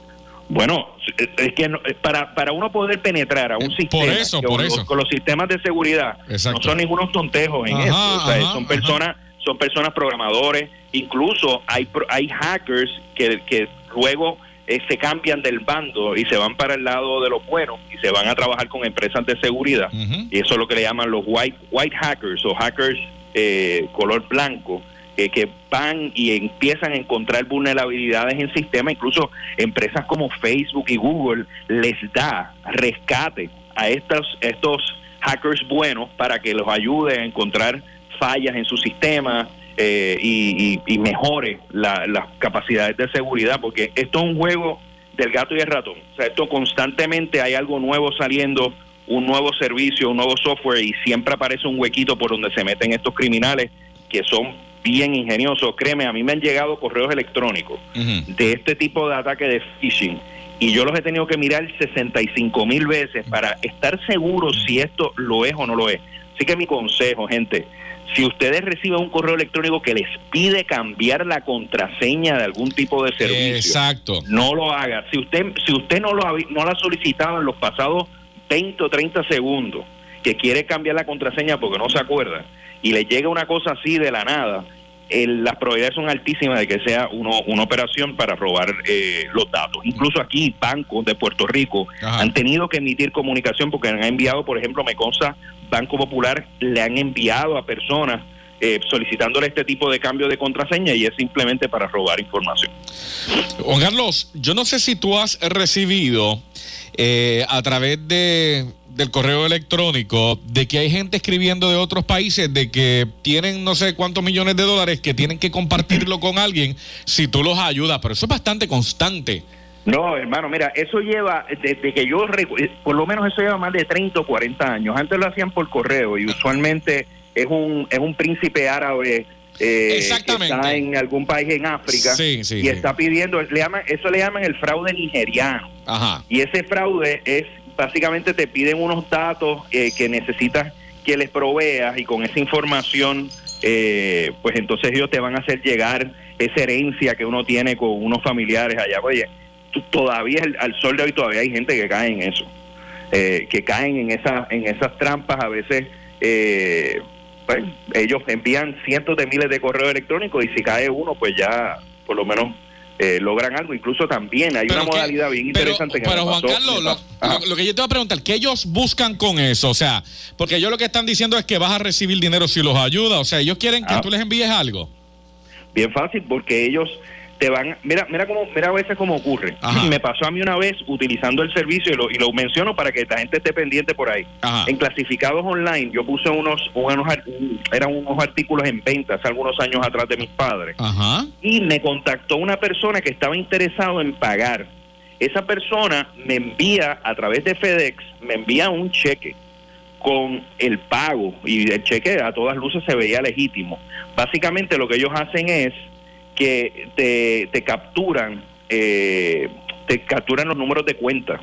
Bueno, es- es que no- para, para uno poder penetrar a un sistema Eh, eso, por con los- eso. con los sistemas de seguridad Exacto. no son ningunos tontejos en Ajá, eso, o sea, ajá, son ajá. personas son personas programadores, incluso hay hay hackers que, que luego eh, se cambian del bando y se van para el lado de los buenos y se van a trabajar con empresas de seguridad y eso es lo que le llaman los white white hackers o hackers eh, color blanco que, van y empiezan a encontrar vulnerabilidades en sistemas, incluso empresas como Facebook y Google les da rescate a estos, estos hackers buenos para que los ayude a encontrar fallas en su sistema eh, y mejore la- las capacidades de seguridad, porque esto es un juego del gato y el ratón. O sea, esto constantemente hay algo nuevo saliendo, un nuevo servicio, un nuevo software y siempre aparece un huequito por donde se meten estos criminales que son bien ingeniosos. Créeme, a mí me han llegado correos electrónicos de este tipo de ataque de phishing y yo los he tenido que mirar 65 mil veces para estar seguro si esto lo es o no lo es. Así que mi consejo, gente, si ustedes reciben un correo electrónico que les pide cambiar la contraseña de algún tipo de servicio, Exacto. no lo haga. Si usted si usted no lo ha, no lo ha solicitado en los pasados 20 o 30 segundos, que quiere cambiar la contraseña porque no se acuerda, y le llega una cosa así de la nada, el- las probabilidades son altísimas de que sea uno, una operación para robar eh, los datos. Incluso aquí, bancos de Puerto Rico han tenido que emitir comunicación porque han enviado, por ejemplo, me consta, Banco Popular le han enviado a personas eh, solicitándole este tipo de cambio de contraseña y es simplemente para robar información. Juan Carlos, yo no sé si tú has recibido eh, a través de, del correo electrónico de que hay gente escribiendo de otros países de que tienen no sé cuántos millones de dólares que tienen que compartirlo con alguien si tú los ayudas, pero eso es bastante constante. No, hermano, mira, eso lleva, desde que yo, por lo menos eso lleva más de 30 o 40 años. Antes lo hacían por correo y usualmente es un, es un príncipe árabe eh, Exactamente. que está en algún país en África Sí, sí, y sí. está pidiendo, le llaman, eso le llaman el fraude nigeriano. Ajá. Y ese fraude es, básicamente te piden unos datos eh, que necesitas que les proveas y con esa información, eh, pues entonces ellos te van a hacer llegar esa herencia que uno tiene con unos familiares allá. Oye, todavía al sol de hoy todavía hay gente que cae en eso, eh, que caen en, esa, en esas trampas a veces. Eh, pues, ellos envían cientos de miles de correos electrónicos y si cae uno, pues ya por lo menos eh, logran algo. Incluso también hay una que- modalidad bien Pero, interesante que pero Juan pasó- Carlos, lo- lo que yo te voy a preguntar, ¿qué ellos buscan con eso? O sea, porque ellos lo que están diciendo es que vas a recibir dinero si los ayuda. O sea, ellos quieren que Ah. tú les envíes algo. Bien fácil, porque ellos te van, mira, mira cómo, mira a veces cómo ocurre. Me pasó a mí una vez utilizando el servicio y lo, y lo menciono para que la gente esté pendiente por ahí. En clasificados online, yo puse unos, unos, eran unos artículos en venta hace algunos años atrás de mis padres. Ajá. Y me contactó una persona que estaba interesado en pagar. Esa persona me envía a través de FedEx, me envía un cheque con el pago y el cheque a todas luces se veía legítimo. Básicamente lo que ellos hacen es que te, te capturan, eh, te capturan los números de cuenta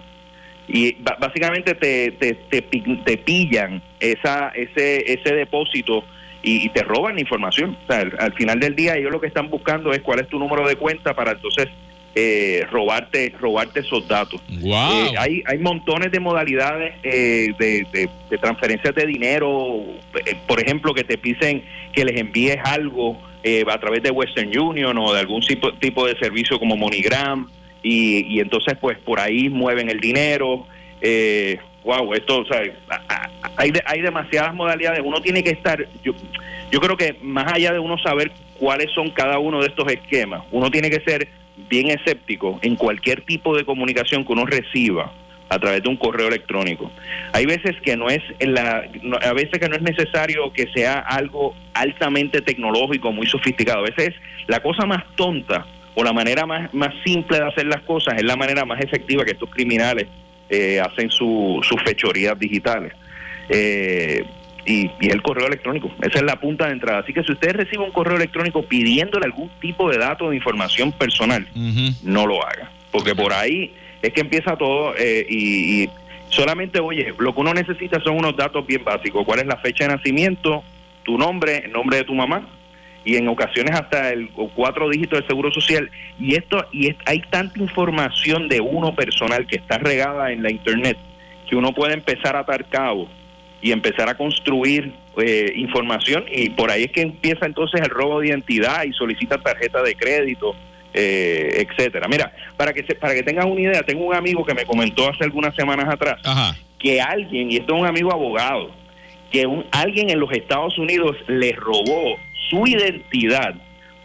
y básicamente te, te, te, te pillan esa, ese, ese depósito y, te roban información. O sea, al final del día ellos lo que están buscando es cuál es tu número de cuenta para entonces eh, robarte robarte esos datos. Wow. Eh, hay, hay montones de modalidades eh, de, de- de transferencias de dinero, eh, por ejemplo, que te piden que les envíes algo eh, a través de Western Union o de algún tipo, tipo de servicio como MoneyGram y, y entonces pues por ahí mueven el dinero. Eh, wow, esto, o sea, hay, hay demasiadas modalidades. Uno tiene que estar, yo, yo creo que más allá de uno saber cuáles son cada uno de estos esquemas, uno tiene que ser bien escéptico en cualquier tipo de comunicación que uno reciba a través de un correo electrónico. Hay veces que no es la, no- a veces que no es necesario que sea algo altamente tecnológico, muy sofisticado. A veces la cosa más tonta o la manera más, más simple de hacer las cosas es la manera más efectiva que estos criminales eh, hacen su- sus fechorías digitales. Eh, y, y el correo electrónico. Esa es la punta de entrada. Así que si usted recibe un correo electrónico pidiéndole algún tipo de dato de información personal, no lo haga. Porque por ahí es que empieza todo eh, y, y solamente, oye, lo que uno necesita son unos datos bien básicos. ¿Cuál es la fecha de nacimiento? Tu nombre, el nombre de tu mamá y en ocasiones hasta el cuatro dígitos del seguro social y esto y es- hay tanta información de uno personal que está regada en la internet que uno puede empezar a atar cabo y empezar a construir eh, información y por ahí es que empieza entonces el robo de identidad y solicita tarjeta de crédito eh, etcétera mira para que se- para que tengas una idea tengo un amigo que me comentó hace algunas semanas atrás que alguien y esto es un amigo abogado que un, alguien en los Estados Unidos le robó su identidad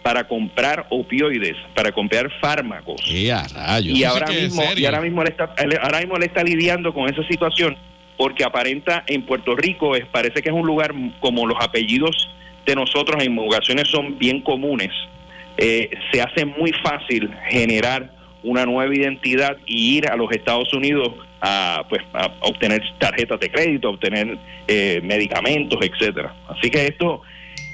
para comprar opioides, para comprar fármacos. Y a rayos. Y Eso sí ahora mismo, y ahora mismo él está, él- ahora mismo él está lidiando con esa situación porque aparenta en Puerto Rico es, parece que es un lugar como los apellidos de nosotros en ocasiones son bien comunes. Eh, se hace muy fácil generar una nueva identidad y ir a los Estados Unidos a pues a obtener tarjetas de crédito, obtener eh, medicamentos, etcétera. Así que esto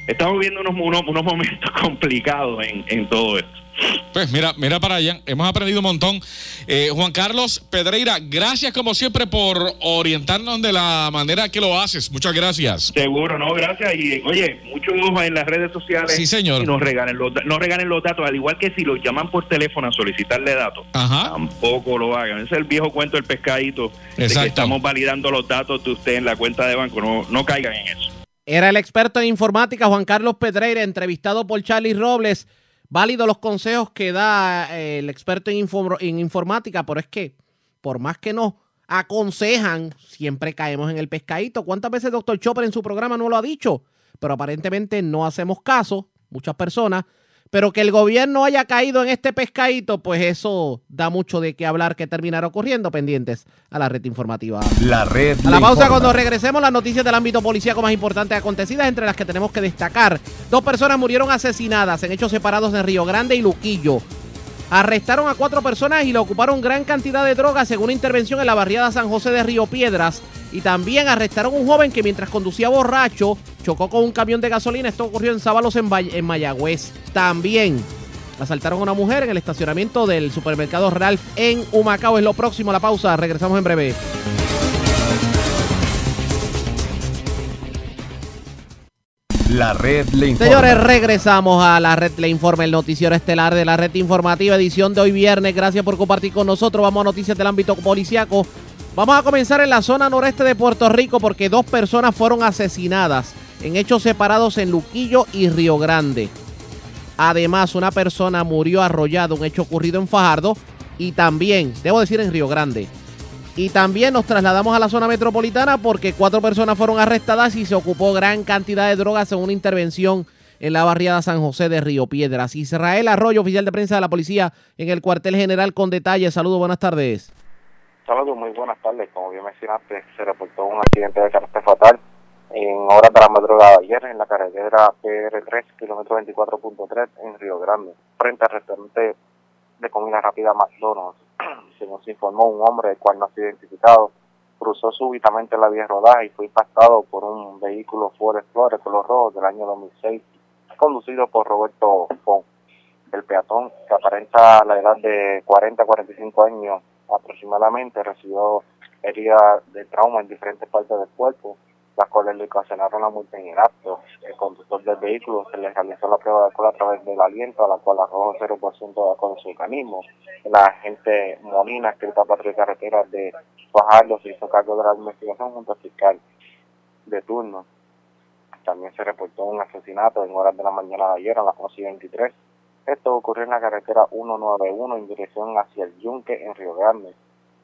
estamos viviendo unos, unos, unos momentos complicados en, en todo esto. Pues mira, mira para allá, hemos aprendido un montón. Eh, Juan Carlos Pedreira, gracias como siempre por orientarnos de la manera que lo haces. Muchas gracias. Seguro, no, gracias. Y oye, mucho ojo en las redes sociales. Sí, señor. Y nos regalen los, no regalen los datos, al igual que si los llaman por teléfono a solicitarle datos. Tampoco lo hagan. Ese es el viejo cuento del pescadito. De Exacto. que estamos validando los datos de usted en la cuenta de banco. No, no caigan en eso. Era el experto en informática Juan Carlos Pedreira, entrevistado por Charlie Robles. Válido los consejos que da eh, el experto en, infor- en informática, pero es que por más que nos aconsejan, siempre caemos en el pescadito. ¿Cuántas veces doctor Chopper en su programa no lo ha dicho? Pero aparentemente no hacemos caso, muchas personas. Pero que el gobierno haya caído en este pescadito, pues eso da mucho de qué hablar que terminará ocurriendo pendientes a la red informativa. La red A la pausa informa. cuando regresemos las noticias del ámbito policíaco más importantes acontecidas, entre las que tenemos que destacar. Dos personas murieron asesinadas en hechos separados en Río Grande y Luquillo. Arrestaron a cuatro personas y le ocuparon gran cantidad de drogas según una intervención en la barriada San José de Río Piedras. Y también arrestaron a un joven que mientras conducía borracho chocó con un camión de gasolina. Esto ocurrió en Sábalos, en, Mayagüez. También asaltaron a una mujer en el estacionamiento del supermercado Ralph en Humacao. Es lo próximo a la pausa. Regresamos en breve. La red le informa. Señores, regresamos a la red Le Informa, el noticiero estelar de la red informativa, edición de hoy viernes. Gracias por compartir con nosotros. Vamos a noticias del ámbito policiaco. Vamos a comenzar en la zona noreste de Puerto Rico porque dos personas fueron asesinadas en hechos separados en Luquillo y Río Grande. Además, una persona murió arrollada, un hecho ocurrido en Fajardo y también, debo decir, en Río Grande. Y también nos trasladamos a la zona metropolitana porque cuatro personas fueron arrestadas y se ocupó gran cantidad de drogas en una intervención en la barriada San José de Río Piedras. Israel Arroyo, oficial de prensa de la policía en el cuartel general con detalles. Saludos, buenas tardes. Saludos, muy buenas tardes. Como bien mencionaste, se reportó un accidente de carácter fatal en horas de la madrugada ayer en la carretera PR3, kilómetro 24.3 en Río Grande, frente al restaurante de comida rápida McDonald's. Se informó, un hombre, el cual no ha sido identificado, cruzó súbitamente la vía rodada y fue impactado por un vehículo Ford Explorer color rojo del año 2006, conducido por Roberto Fon. El peatón, que aparenta la edad de 40 a 45 años aproximadamente, recibió heridas de trauma en diferentes partes del cuerpo, las cuales le ocasionaron la multa en el acto. El conductor del vehículo se le realizó la prueba de alcohol a través del aliento, a la cual arrojó 0% de alcohol en su organismo. La agente Molina, escrita patrulla de carreteras de Fajardo, se hizo cargo de la investigación junto al fiscal de turno. También se reportó un asesinato en horas de la mañana de ayer a las 11 y 23. Esto ocurrió en la carretera 191 en dirección hacia el Yunque en Río Grande.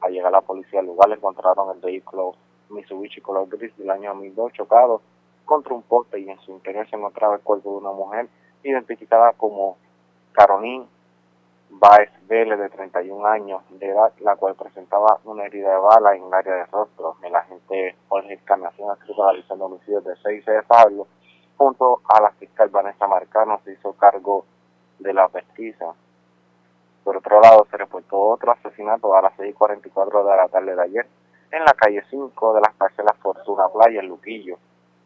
Al llegar la policía al lugar encontraron el vehículo Mitsubishi color gris del año 2002 chocado contra un poste y en su interior se encontraba el cuerpo de una mujer identificada como Caroline Baez Vélez, de 31 años de edad, la cual presentaba una herida de bala en el área de rostro. El agente Jorge Encarnación, adscrito a la de homicidios de 6 de Pablo, junto a la fiscal Vanessa Marcano, se hizo cargo de la pesquisa. Por otro lado, se reportó otro asesinato a las 6.44 de la tarde de ayer en la calle 5 de las parcelas Fortuna Playa, en Luquillo.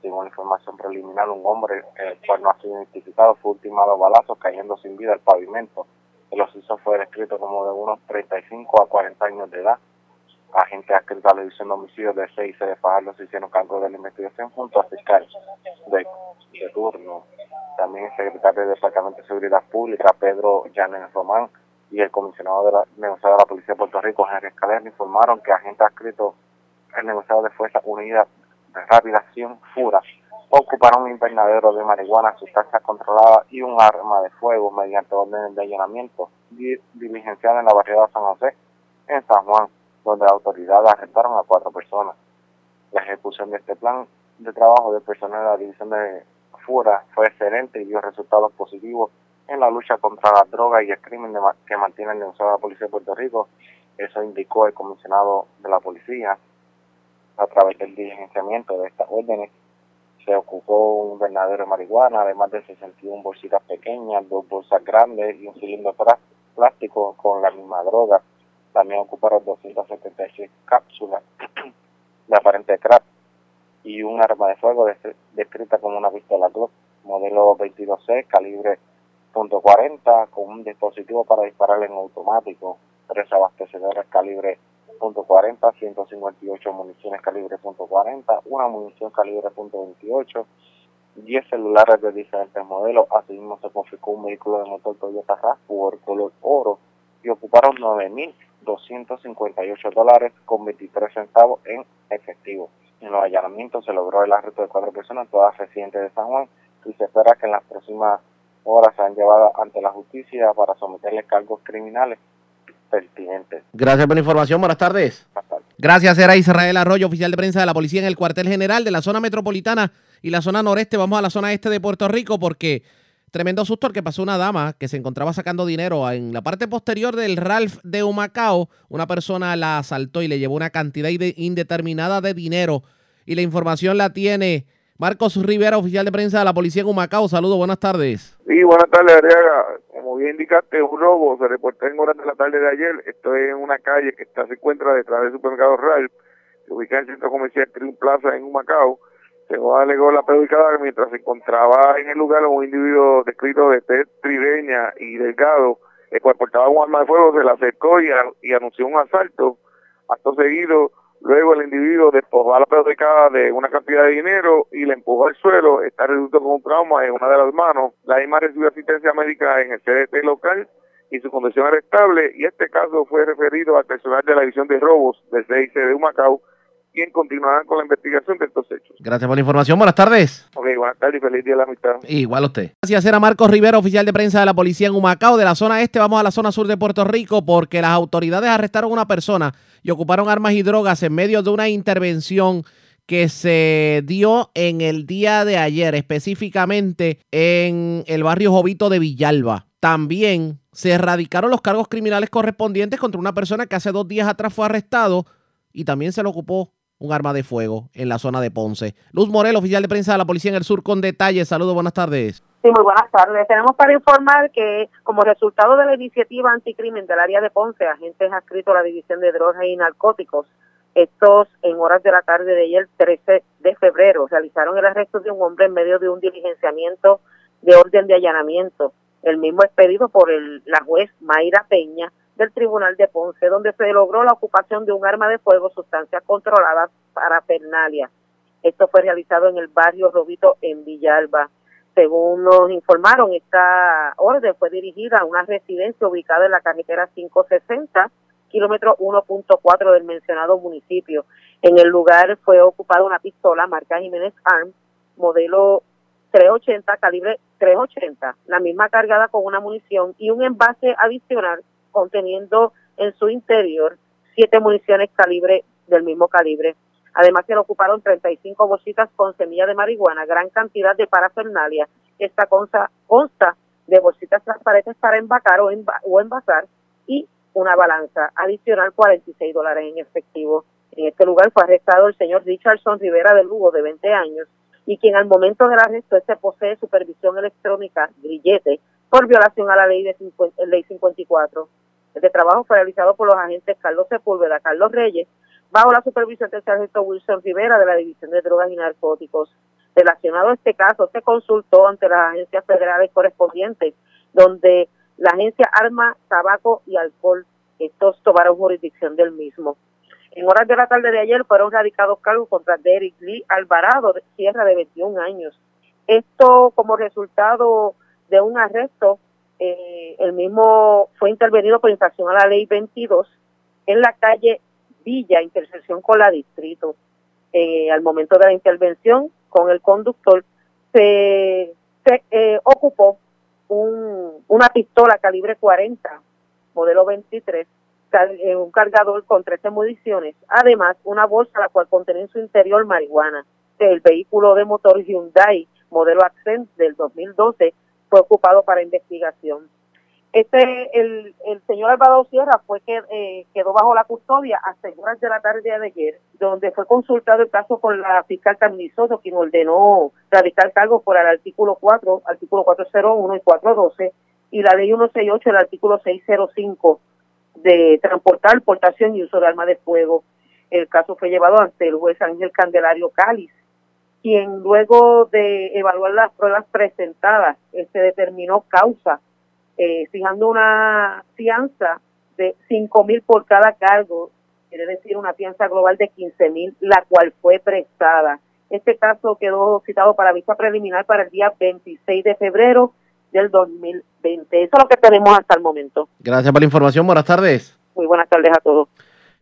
Según información preliminar, un hombre, el cual no ha sido identificado, fue ultimado a balazos cayendo sin vida al pavimento. El occiso fue descrito como de unos 35 a 40 años de edad. Agentes adscritos a la división de homicidios de 6 de Fajardo se hicieron cargo de la investigación junto a fiscal de, turno. También el secretario del Departamento de Seguridad Pública, Pedro Llanes Román, y el comisionado de la negociado de la Policía de Puerto Rico, Henry Escalera, informaron que agentes adscritos el negociado de Fuerza Unida de Rápida Acción, FURA, ocuparon un invernadero de marihuana, sustancias controladas y un arma de fuego mediante órdenes de allanamiento di- diligenciada en la barriada San José, en San Juan, donde las autoridades arrestaron a cuatro personas. La ejecución de este plan de trabajo del personal de la división de FURA fue excelente y dio resultados positivos en la lucha contra la droga y el crimen de que mantiene el negociado de la Policía de Puerto Rico. Eso indicó el comisionado de la policía a través del diligenciamiento de estas órdenes se ocupó un invernadero de marihuana, además de 61 bolsitas pequeñas, dos bolsas grandes y un cilindro plá- plástico con la misma droga. También ocuparon 276 cápsulas de aparente crack y un arma de fuego des- descrita como una pistola Glock modelo 22C calibre .40 con un dispositivo para disparar en automático, tres abastecedores calibre .40, 158 municiones calibre .40, una munición calibre .28, 10 celulares de diferentes modelos, asimismo se confiscó un vehículo de motor Toyota RAV4 color oro y ocuparon 9.258 dólares con 23 centavos en efectivo. En los allanamientos se logró el arresto de cuatro personas, todas residentes de San Juan, y se espera que en las próximas horas sean llevadas ante la justicia para someterles cargos criminales pertinentes. Gracias por la información. Buenas tardes. Gracias, era Israel Arroyo, oficial de prensa de la policía en el cuartel general de la zona metropolitana y la zona noreste. Vamos a la zona este de Puerto Rico porque tremendo susto el que pasó una dama que se encontraba sacando dinero en la parte posterior del Ralph de Humacao. Una persona la asaltó y le llevó una cantidad inde- indeterminada de dinero. Y la información la tiene Marcos Rivera, oficial de prensa de la policía en Humacao. Saludos, buenas tardes. Sí, buenas tardes, Ariaga. Como bien indicaste, un robo se reportó en horas de la tarde de ayer. Estoy en una calle que está se encuentra detrás del supermercado Ralph, se ubica en el centro comercial Green Plaza en Humacao. Según alegó la predicada, mientras se encontraba en el lugar un individuo descrito de tez trireña y delgado, el cual portaba un arma de fuego, se le acercó y, anunció un asalto. Acto seguido, luego el individuo despojó a la predicada de una cantidad de dinero y le empujó al suelo. Está reducido con un trauma en una de las manos. La misma recibió asistencia médica en el CDT local y su condición era estable. Y este caso fue referido al personal de la división de robos del CIC de Humacao, quien continuará con la investigación de estos hechos. Gracias por la información. Buenas tardes. Ok, buenas tardes y feliz día de la amistad. Igual a usted. Gracias, era Marcos Rivera, oficial de prensa de la policía en Humacao. De la zona este vamos a la zona sur de Puerto Rico porque las autoridades arrestaron a una persona y ocuparon armas y drogas en medio de una intervención que se dio en el día de ayer, específicamente en el barrio Jovito de Villalba. También se erradicaron los cargos criminales correspondientes contra una persona que hace dos días atrás fue arrestado y también se le ocupó un arma de fuego en la zona de Ponce. Luz Morel, oficial de prensa de la policía en el sur, con detalles. Saludos, buenas tardes. Sí, muy buenas tardes. Tenemos para informar que como resultado de la iniciativa anticrimen del área de Ponce, agentes adscritos a la División de Drogas y Narcóticos, estos en horas de la tarde de ayer, 13 de febrero, realizaron el arresto de un hombre en medio de un diligenciamiento de orden de allanamiento. El mismo expedido por la juez Mayra Peña del Tribunal de Ponce, donde se logró la ocupación de un arma de fuego, sustancias controladas para Fernalia. Esto fue realizado en el barrio Robito en Villalba. Según nos informaron, esta orden fue dirigida a una residencia ubicada en la carretera 560, kilómetro 1.4 del mencionado municipio. En el lugar fue ocupada una pistola marca Jiménez Arm, modelo 380, calibre 380, la misma cargada con una munición y un envase adicional conteniendo en su interior siete municiones calibre del mismo calibre. Además se le ocuparon 35 bolsitas con semilla de marihuana, gran cantidad de parafernalia. Esta consta, consta de bolsitas transparentes para embacar o, enva- o envasar y una balanza adicional 46 dólares en efectivo. En este lugar fue arrestado el señor Richardson Rivera de Lugo, de 20 años, y quien al momento del arresto se posee supervisión electrónica, grillete, por violación a la ley de 50 ley 54. Este trabajo fue realizado por los agentes Carlos Sepúlveda, Carlos Reyes, bajo la supervisión del sargento Wilson Rivera de la División de Drogas y Narcóticos. Relacionado a este caso, se consultó ante las agencias federales correspondientes, donde la agencia Arma, Tabaco y Alcohol, estos tomaron jurisdicción del mismo. En horas de la tarde de ayer fueron radicados cargos contra Derek Lee Alvarado, de Sierra, de 21 años. Esto como resultado de un arresto, eh, el mismo fue intervenido por infracción a la ley 22 en la calle Villa, intersección con la Distrito. Eh, al momento de la intervención con el conductor, se, eh, ocupó un, una pistola calibre 40, modelo 23, car- eh, un cargador con 13 municiones, además una bolsa la cual contenía en su interior marihuana. El vehículo de motor Hyundai, modelo Accent del 2012, fue ocupado para investigación. Este, el, el señor Alvaro Sierra fue que eh, quedó bajo la custodia hasta horas de la tarde de ayer, donde fue consultado el caso por la fiscal Carmen Soto, quien ordenó radicar cargos por el artículo 4, artículo 401 y 412, y la ley 168, el artículo 605 de transportar, portación y uso de arma de fuego. El caso fue llevado ante el juez Ángel Candelario Cáliz, quien luego de evaluar las pruebas presentadas, se determinó causa, eh, fijando una fianza de 5 mil por cada cargo, quiere decir una fianza global de 15 mil, la cual fue prestada. Este caso quedó citado para vista preliminar para el día 26 de febrero del 2020. Eso es lo que tenemos hasta el momento. Gracias por la información. Buenas tardes. Muy buenas tardes a todos.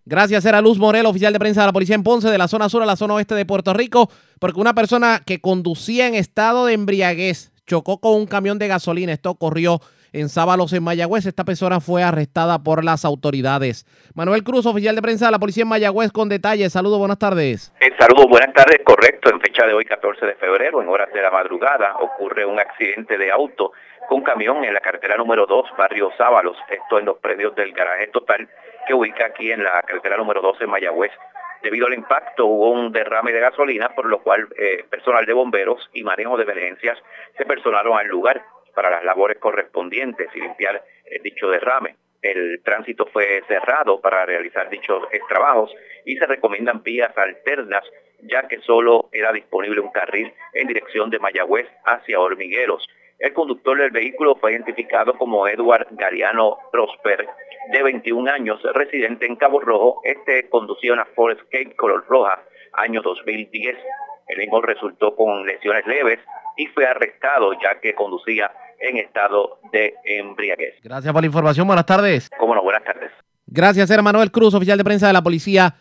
Gracias, era Luz Morel, oficial de prensa de la policía en Ponce, de la zona sur a la zona oeste de Puerto Rico, porque una persona que conducía en estado de embriaguez chocó con un camión de gasolina. Esto ocurrió en Sábalos, en Mayagüez. Esta persona fue arrestada por las autoridades. Manuel Cruz, oficial de prensa de la policía en Mayagüez, con detalles. Saludos, buenas tardes. Eh, saludos, buenas tardes. Correcto, en fecha de hoy, 14 de febrero, en horas de la madrugada, ocurre un accidente de auto con camión en la carretera número 2, barrio Sábalos, esto en los predios del garaje total que ubica aquí en la carretera número 12 en Mayagüez. Debido al impacto hubo un derrame de gasolina, por lo cual eh, personal de bomberos y manejo de emergencias se personaron al lugar para las labores correspondientes y limpiar eh, dicho derrame. El tránsito fue cerrado para realizar dichos trabajos y se recomiendan vías alternas ya que solo era disponible un carril en dirección de Mayagüez hacia Hormigueros. El conductor del vehículo fue identificado como Edward Gariano Prosper, de 21 años, residente en Cabo Rojo. Este conducía una Ford Escape color roja, año 2010. El mismo resultó con lesiones leves y fue arrestado ya que conducía en estado de embriaguez. Gracias por la información. Buenas tardes. Cómo no, buenas tardes. Gracias, Manuel Cruz, oficial de prensa de la policía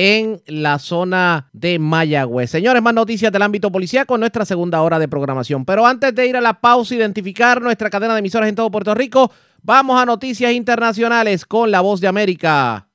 en la zona de Mayagüez. Señores, más noticias del ámbito policíaco en nuestra segunda hora de programación. Pero antes de ir a la pausa, identificar nuestra cadena de emisoras en todo Puerto Rico, vamos a noticias internacionales con la voz de América.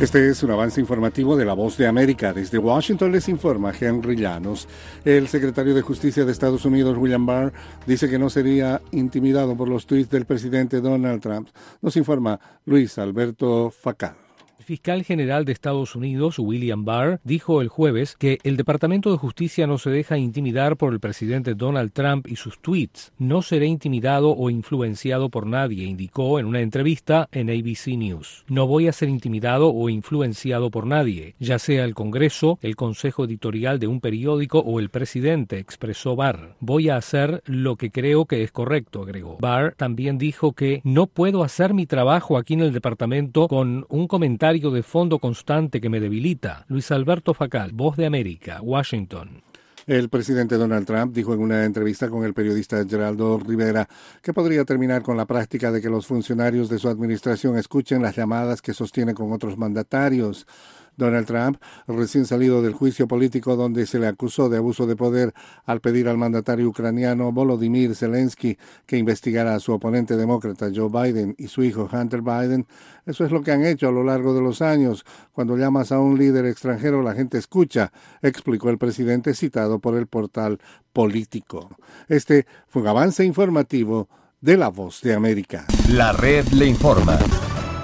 Este es un avance informativo de La Voz de América. Desde Washington les informa Henry Llanos. El secretario de Justicia de Estados Unidos, William Barr, dice que no sería intimidado por los tweets del presidente Donald Trump. Nos informa Luis Alberto Facal. El fiscal general de Estados Unidos, William Barr, dijo el jueves que el Departamento de Justicia no se deja intimidar por el presidente Donald Trump y sus tweets. No seré intimidado o influenciado por nadie, indicó en una entrevista en ABC News. No voy a ser intimidado o influenciado por nadie, ya sea el Congreso, el Consejo Editorial de un periódico o el presidente, expresó Barr. Voy a hacer lo que creo que es correcto, agregó. Barr también dijo que no puedo hacer mi trabajo aquí en el departamento con un comentario de fondo constante que me debilita. Luis Alberto Facal, Voz de América, Washington. El presidente Donald Trump dijo en una entrevista con el periodista Geraldo Rivera que podría terminar con la práctica de que los funcionarios de su administración escuchen las llamadas que sostiene con otros mandatarios. Donald Trump, recién salido del juicio político donde se le acusó de abuso de poder al pedir al mandatario ucraniano Volodymyr Zelensky que investigara a su oponente demócrata Joe Biden y su hijo Hunter Biden, eso es lo que han hecho a lo largo de los años. Cuando llamas a un líder extranjero, la gente escucha, explicó el presidente citado por el portal político. Este fue un avance informativo de La Voz de América. La red le informa.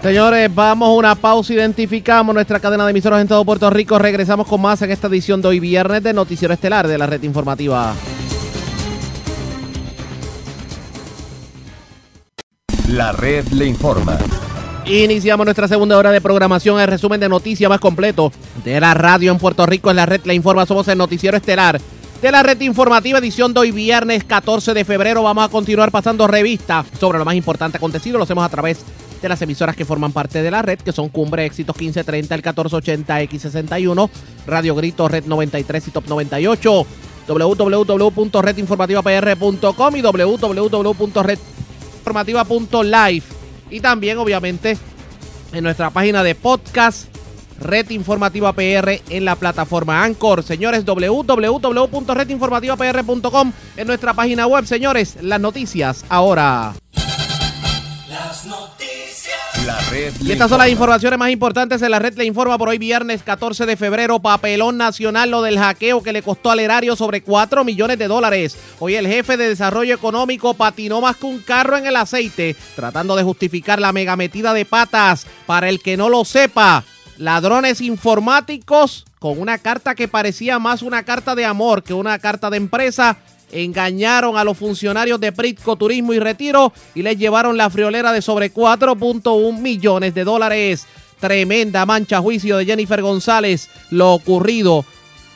Señores, vamos a una pausa. Identificamos nuestra cadena de emisoras en todo Puerto Rico. Regresamos con más en esta edición de hoy viernes de Noticiero Estelar de la red informativa. La red le informa. Iniciamos nuestra segunda hora de programación. El resumen de noticias más completo de la radio en Puerto Rico. En la red le informa. Somos el Noticiero Estelar de la red informativa, edición de hoy viernes 14 de febrero. Vamos a continuar pasando revista sobre lo más importante acontecido. Lo hacemos a través de las emisoras que forman parte de la red, que son Cumbre Éxitos 1530, el 1480, X61, Radio Grito, Red 93 y Top 98, www.redinformativapr.com y www.redinformativa.live. Y también, obviamente, en nuestra página de podcast Red Informativa PR en la plataforma Anchor. Señores, www.redinformativapr.com en nuestra página web. Señores, las noticias ahora. Las noticias. La red Y estas son las informaciones más importantes en la red le informa por hoy viernes 14 de febrero. Papelón nacional lo del hackeo que le costó al erario sobre 4 millones de dólares. Hoy el jefe de desarrollo económico patinó más que un carro en el aceite, tratando de justificar la mega metida de patas. Para el que no lo sepa, ladrones informáticos con una carta que parecía más una carta de amor que una carta de empresa. Engañaron a los funcionarios de Pritco Turismo y Retiro y les llevaron la friolera de sobre 4.1 millones de dólares. Tremenda mancha juicio de Jennifer González. Lo ocurrido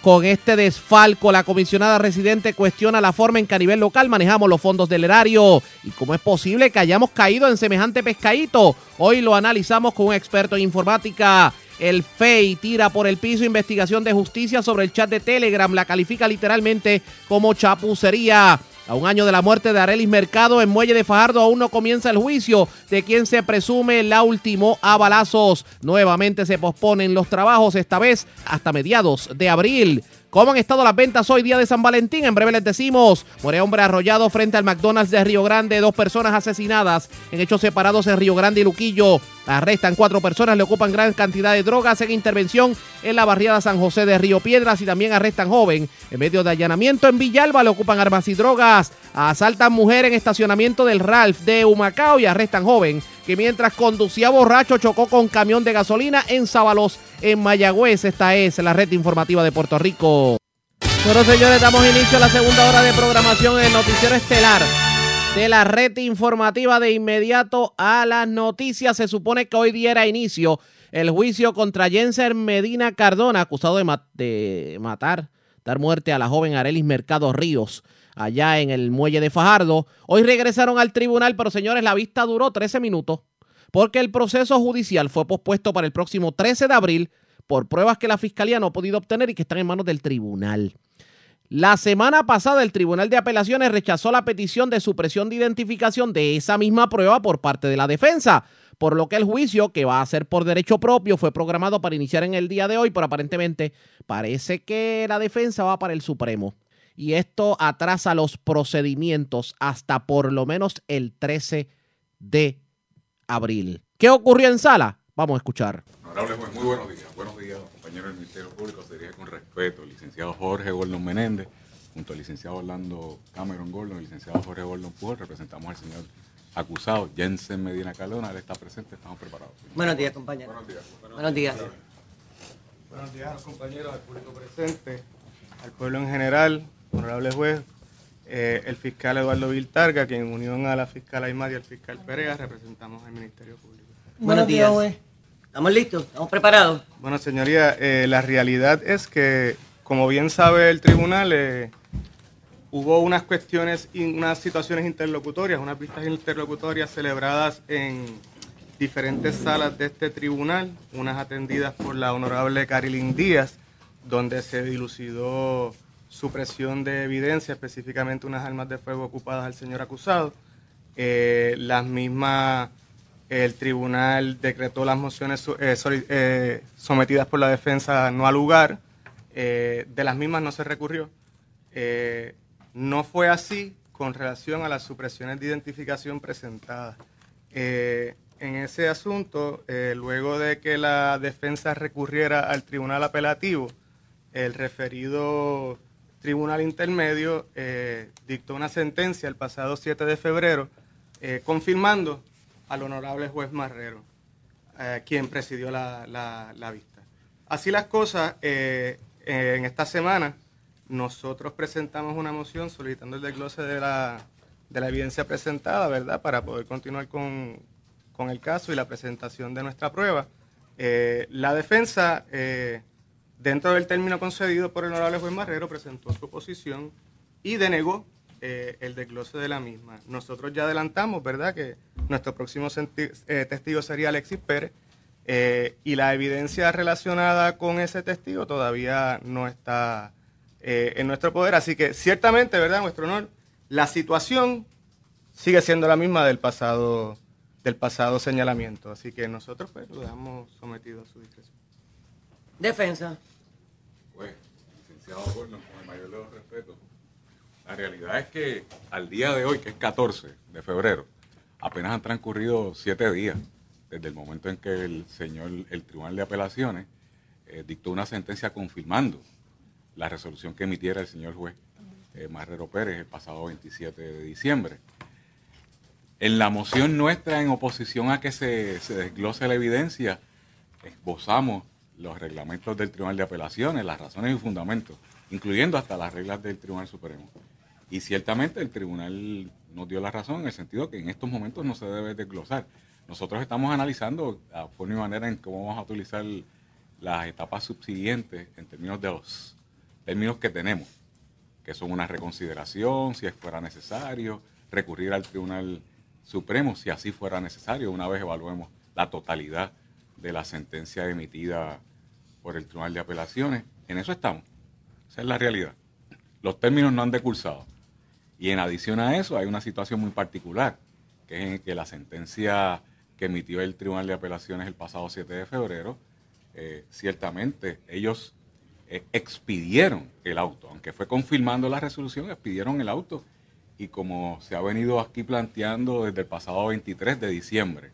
con este desfalco, la comisionada residente cuestiona la forma en que a nivel local manejamos los fondos del erario y cómo es posible que hayamos caído en semejante pescadito. Hoy lo analizamos con un experto en informática. El FEI tira por el piso investigación de justicia sobre el chat de Telegram. La califica literalmente como chapucería. A un año de la muerte de Arelis Mercado en Muelle de Fajardo aún no comienza el juicio de quien se presume la ultimó a balazos. Nuevamente se posponen los trabajos, esta vez hasta mediados de abril. ¿Cómo han estado las ventas hoy, día de San Valentín? En breve les decimos. Muere hombre arrollado frente al McDonald's de Río Grande. Dos personas asesinadas en hechos separados en Río Grande y Luquillo. Arrestan cuatro personas, le ocupan gran cantidad de drogas en intervención en la barriada San José de Río Piedras y también arrestan joven en medio de allanamiento en Villalba, le ocupan armas y drogas. Asaltan mujer en estacionamiento del Ralph de Humacao y arrestan joven que mientras conducía borracho chocó con camión de gasolina en Sábalos, en Mayagüez. Esta es la red informativa de Puerto Rico. Bueno, señores, damos inicio a la segunda hora de programación en el Noticiero Estelar de la red informativa de inmediato a las noticias. Se supone que hoy diera inicio el juicio contra Jenser Medina Cardona, acusado de, de matar, dar muerte a la joven Arelis Mercado Ríos allá en el muelle de Fajardo. Hoy regresaron al tribunal, pero señores, la vista duró 13 minutos porque el proceso judicial fue pospuesto para el próximo 13 de abril por pruebas que la fiscalía no ha podido obtener y que están en manos del tribunal. La semana pasada el Tribunal de Apelaciones rechazó la petición de supresión de identificación de esa misma prueba por parte de la defensa, por lo que el juicio, que va a ser por derecho propio, fue programado para iniciar en el día de hoy, pero aparentemente parece que la defensa va para el Supremo. Y esto atrasa los procedimientos hasta por lo menos el 13 de abril. ¿Qué ocurrió en sala? Vamos a escuchar. Honorable juez, muy buenos días. Buenos días, compañeros del Ministerio Público. Se dirige con respeto el licenciado Jorge Gordon Menéndez, junto al licenciado Orlando Cameron Gordon, el licenciado Jorge Gordon Pujol. Representamos al señor acusado Jensen Medina Calona. Él está presente, estamos preparados. Buenos días, compañero. Buenos días. Buenos días. Buenos días a los compañeros, al público presente, al pueblo en general, honorable juez, eh, el fiscal Eduardo Viltarga, que en unión a la fiscal Aymar y al fiscal Perea representamos al Ministerio Público. Buenos días, juez. ¿Estamos listos? ¿Estamos preparados? Bueno, señoría, eh, la realidad es que, como bien sabe el tribunal, eh, hubo unas cuestiones unas situaciones interlocutorias, unas vistas interlocutorias celebradas en diferentes salas de este tribunal, unas atendidas por la honorable Carilyn Díaz, donde se dilucidó supresión de evidencia, específicamente unas armas de fuego ocupadas al señor acusado. Eh, las mismas el tribunal decretó las mociones eh, eh, sometidas por la defensa no al lugar. Eh, de las mismas no se recurrió. no fue así con relación a las supresiones de identificación presentadas. en ese asunto, luego de que la defensa recurriera al tribunal apelativo, el referido tribunal intermedio dictó una sentencia el pasado 7 de febrero confirmando al honorable juez Marrero, eh, quien presidió la, vista. Así las cosas, eh, en esta semana nosotros presentamos una moción solicitando el desglose de la, evidencia presentada, ¿verdad?, para poder continuar con, el caso y la presentación de nuestra prueba. Eh, la defensa, dentro del término concedido por el honorable juez Marrero, presentó su posición y denegó eh, el desglose de la misma. Nosotros ya adelantamos, ¿verdad?, que nuestro próximo eh, testigo sería Alexis Pérez eh, y la evidencia relacionada con ese testigo todavía no está en nuestro poder. Así que ciertamente, ¿verdad?, nuestro honor, la situación sigue siendo la misma del pasado del pasado señalamiento. Así que nosotros pues lo dejamos sometido a su discreción. Defensa. Con el mayor de los respetos, la realidad es que al día de hoy, que es 14 de febrero, apenas han transcurrido siete días desde el momento en que el señor, el Tribunal de Apelaciones, eh, dictó una sentencia confirmando la resolución que emitiera el señor juez eh, Marrero Pérez el pasado 27 de diciembre. En la moción nuestra en oposición a que se, se desglose la evidencia, esbozamos los reglamentos del Tribunal de Apelaciones, las razones y fundamentos, incluyendo hasta las reglas del Tribunal Supremo. Y ciertamente el tribunal nos dio la razón en el sentido que en estos momentos no se debe desglosar. Nosotros estamos analizando a forma y manera en cómo vamos a utilizar las etapas subsiguientes en términos de los términos que tenemos, que son una reconsideración, si fuera necesario, recurrir al Tribunal Supremo, si así fuera necesario, una vez evaluemos la totalidad de la sentencia emitida por el Tribunal de Apelaciones. En eso estamos. Esa es la realidad. Los términos no han decursado. Y en adición a eso hay una situación muy particular, que es en que la sentencia que emitió el Tribunal de Apelaciones el pasado 7 de febrero, eh, ciertamente ellos eh, expidieron el auto, aunque fue confirmando la resolución, expidieron el auto y como se ha venido aquí planteando desde el pasado 23 de diciembre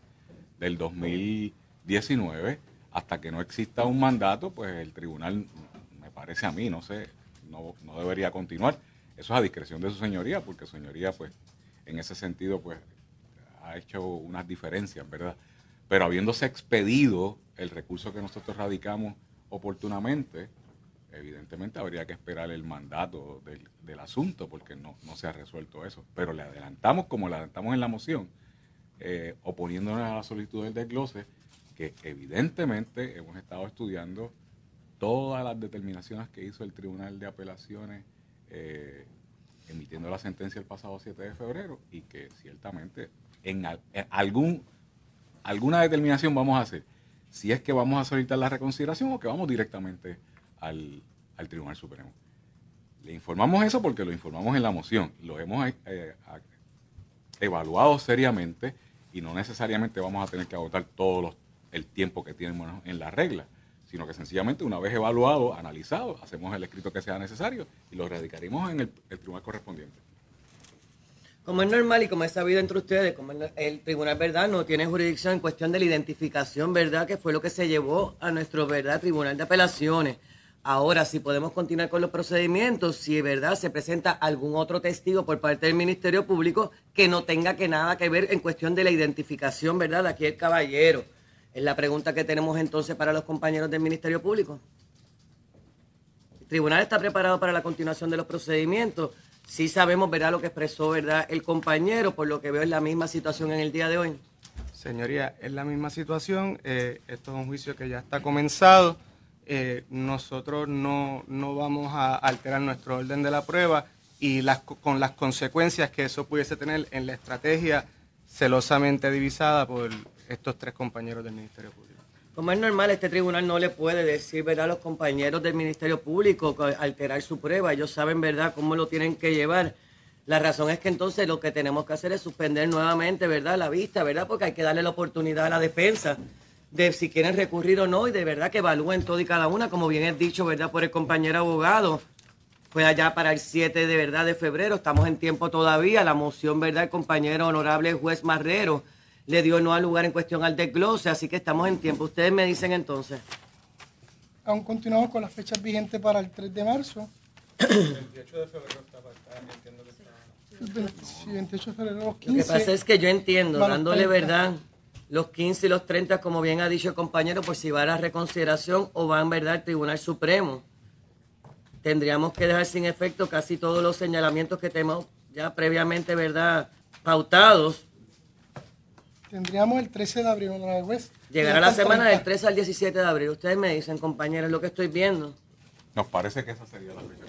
del 2019, hasta que no exista un mandato, pues el tribunal, me parece a mí, no sé, no, no debería continuar. Eso es a discreción de su señoría, porque su señoría, pues, en ese sentido, pues, ha hecho unas diferencias, ¿verdad? Pero habiéndose expedido el recurso que nosotros radicamos oportunamente, evidentemente habría que esperar el mandato del, asunto, porque no, se ha resuelto eso. Pero le adelantamos, como le adelantamos en la moción, eh, oponiéndonos a la solicitud del desglose, que evidentemente hemos estado estudiando todas las determinaciones que hizo el Tribunal de Apelaciones eh, emitiendo la sentencia el pasado 7 de febrero y que ciertamente en, algún, alguna determinación vamos a hacer. Si es que vamos a solicitar la reconsideración o que vamos directamente al, Tribunal Supremo. Le informamos eso porque lo informamos en la moción. Lo hemos eh, evaluado seriamente y no necesariamente vamos a tener que agotar todo el tiempo que tenemos en la regla sino que sencillamente una vez evaluado, analizado, hacemos el escrito que sea necesario y lo radicaremos en el, tribunal correspondiente. Como es normal y como es sabido entre ustedes, como el, tribunal, ¿verdad?, no tiene jurisdicción en cuestión de la identificación, ¿verdad?, que fue lo que se llevó a nuestro, ¿verdad?, tribunal de apelaciones. Ahora, si podemos continuar con los procedimientos, si verdad se presenta algún otro testigo por parte del Ministerio Público que no tenga que nada que ver en cuestión de la identificación, ¿verdad?, de aquí el caballero es la pregunta que tenemos entonces para los compañeros del Ministerio Público. El tribunal está preparado para la continuación de los procedimientos. Sí sabemos, ¿verdad?, lo que expresó, ¿verdad?, el compañero, por lo que veo es la misma situación en el día de hoy. Señoría, es la misma situación. Eh, esto es un juicio que ya está comenzado. Eh, nosotros no, no, vamos a alterar nuestro orden de la prueba y las, con las consecuencias que eso pudiese tener en la estrategia celosamente divisada por estos tres compañeros del Ministerio Público. Como es normal, este tribunal no le puede decir ¿verdad? a los compañeros del Ministerio Público alterar su prueba. Ellos saben verdad cómo lo tienen que llevar. La razón es que entonces lo que tenemos que hacer es suspender nuevamente, ¿verdad? La vista, ¿verdad? Porque hay que darle la oportunidad a la defensa de si quieren recurrir o no y de verdad que evalúen todo y cada una, como bien es dicho, ¿verdad? Por el compañero abogado. Fue allá para el 7 de de febrero, estamos en tiempo todavía. La moción, ¿verdad? El compañero honorable juez Marrero le dio no al lugar en cuestión al desglose, así que estamos en tiempo. Ustedes me dicen entonces. Aún continuamos con las fechas vigentes para el 3 de marzo. 28 de febrero está faltando, entiendo que está. Sí, 28 de febrero, los Lo 15. que pasa es que yo entiendo, dándole 30. verdad los 15 y los 30, como bien ha dicho el compañero, por si va a la reconsideración o van verdad al Tribunal Supremo. Tendríamos que dejar sin efecto casi todos los señalamientos que tenemos ya previamente, ¿verdad?, pautados. Tendríamos el 13 de abril, honorable juez. Llegará Y la semana 30. del 13 al 17 de abril. Ustedes me dicen, compañeros, lo que estoy viendo. Nos parece que esa sería la fecha.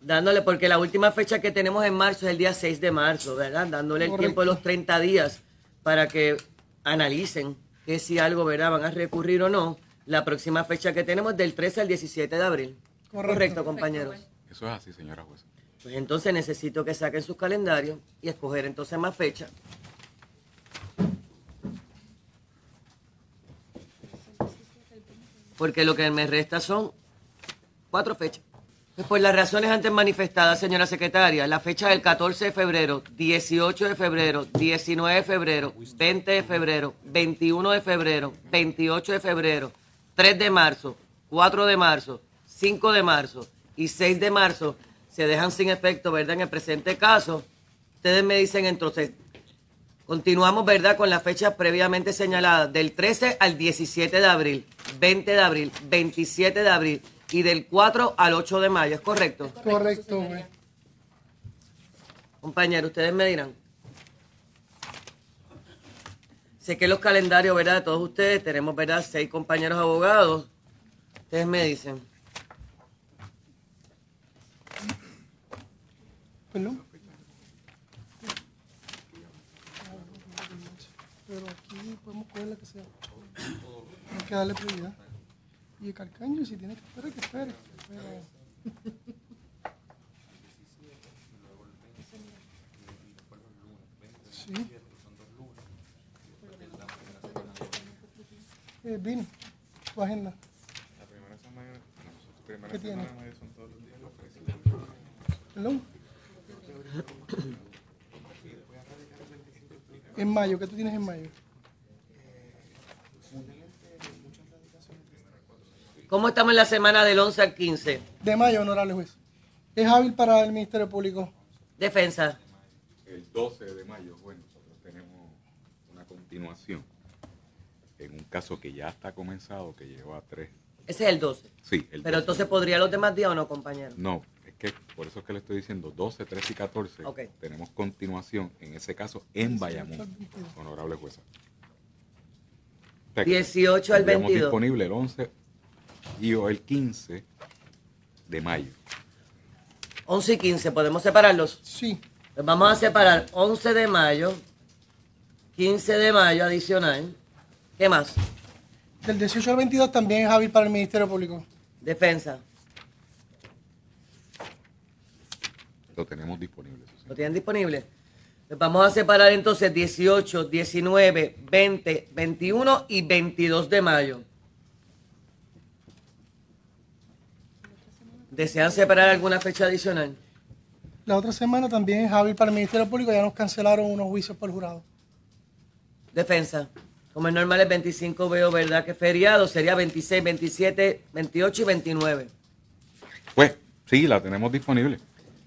Dándole, porque la última fecha que tenemos en marzo es el día 6 de marzo, ¿verdad? Dándole el Correcto. tiempo de los 30 días para que analicen que si algo, ¿verdad? Van a recurrir o no. La próxima fecha que tenemos es del 13 al 17 de abril. Correcto. compañeros. Eso es así, señora jueza. Pues entonces necesito que saquen sus calendarios y escoger entonces más fechas. Porque lo que me resta son cuatro fechas. Por las razones antes manifestadas, señora secretaria, la fecha del 14 de febrero, 18 de febrero, 19 de febrero, 20 de febrero, 21 de febrero, 28 de febrero, 3 de marzo, 4 de marzo, 5 de marzo y 6 de marzo se dejan sin efecto, ¿verdad? En el presente caso, ustedes me dicen entonces, continuamos, ¿verdad? Con las fechas previamente señaladas, del 13 al 17 de abril, 20 de abril, 27 de abril y del 4 al 8 de mayo, ¿es correcto? Correcto, juez. Compañero, ustedes me dirán. Sé que los calendarios, ¿verdad? De todos ustedes, tenemos, ¿verdad? Seis compañeros abogados. Ustedes me dicen. Perdón. Pero aquí podemos coger la que sea. Hay que darle prioridad. Y el carcaño, si tiene que esperar, que espere. Pero... Sí. Eh, Vini, tu agenda. La primera semana, primera ¿Qué tiene? semana de mayo son todos los días. Perdón. En mayo, ¿qué tú tienes en mayo? ¿Cómo estamos en la semana del 11 al 15? De mayo, honorable juez. Es hábil para el Ministerio Público. Defensa. El 12 de mayo, bueno, nosotros tenemos una continuación en un caso que ya está comenzado, que lleva tres. Ese es el 12. Sí, el Pero 12. entonces podría los demás días o no, compañero. No, es que por eso es que le estoy diciendo 12, 13 y 14. Ok. Tenemos continuación en ese caso en Bayamón, honorable jueza. O sea que 18 al tendríamos 22. disponible el 11 y o el 15 de mayo. 11 y 15, ¿podemos separarlos? Sí. Pues vamos a separar 11 de mayo, 15 de mayo adicional. ¿Qué más? Del 18 al 22 también es hábil para el Ministerio Público. Defensa. Lo tenemos disponible. sí. ¿Lo tienen disponible? Pues vamos a separar entonces 18, 19, 20, 21 y 22 de mayo. ¿Desean separar alguna fecha adicional? La otra semana también es hábil para el Ministerio Público. Ya nos cancelaron unos juicios por jurado. Defensa. Como es normal, el 25 veo, ¿verdad? Que feriado sería 26, 27, 28 y 29. Pues sí, la tenemos disponible.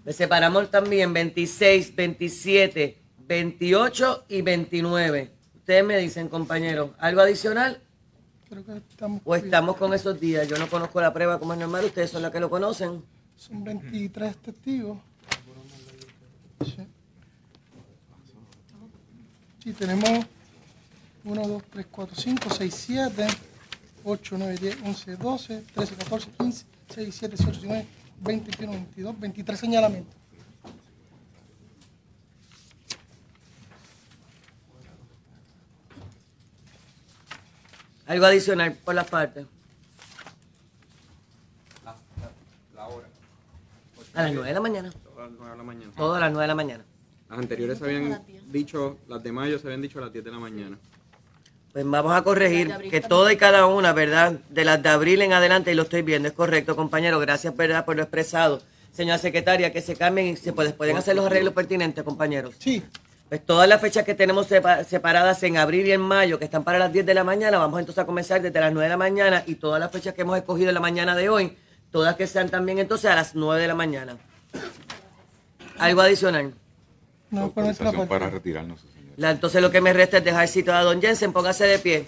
Le separamos también 26, 27, 28 y 29. Ustedes me dicen, compañeros, ¿algo adicional? Creo que estamos. ¿O estamos con esos días? Yo no conozco la prueba como es normal, ustedes son los que lo conocen. Son 23 testigos. Sí. Sí, tenemos 1, 2, 3, 4, 5, 6, 7, 8, 9, 10, 11, 12, 13, 14, 15, 16, 17, 18, 19, 20, 21, 22, 23 señalamientos. Algo adicional por las partes. La hora. A las 9 de la mañana. A las 9 de la mañana. Todo a las 9 de la mañana. Las anteriores se habían dicho, las de mayo se habían dicho a las 10 de la mañana. Pues vamos a corregir que toda y cada una, ¿verdad? De las de abril en adelante, y lo estoy viendo, es correcto, compañero. Gracias, ¿verdad?, por lo expresado. Señora secretaria, que se cambien y se puede- pueden hacer los arreglos pertinentes, compañeros. Sí. Pues todas las fechas que tenemos sepa- separadas en abril y en mayo, que están para las 10 de la mañana, vamos entonces a comenzar desde las 9 de la mañana y todas las fechas que hemos escogido en la mañana de hoy, todas que sean también entonces a las 9 de la mañana. ¿Algo adicional? No, por nuestra parte. para retirarnos. La- entonces lo que me resta es dejar citado a don Jensen, póngase de pie.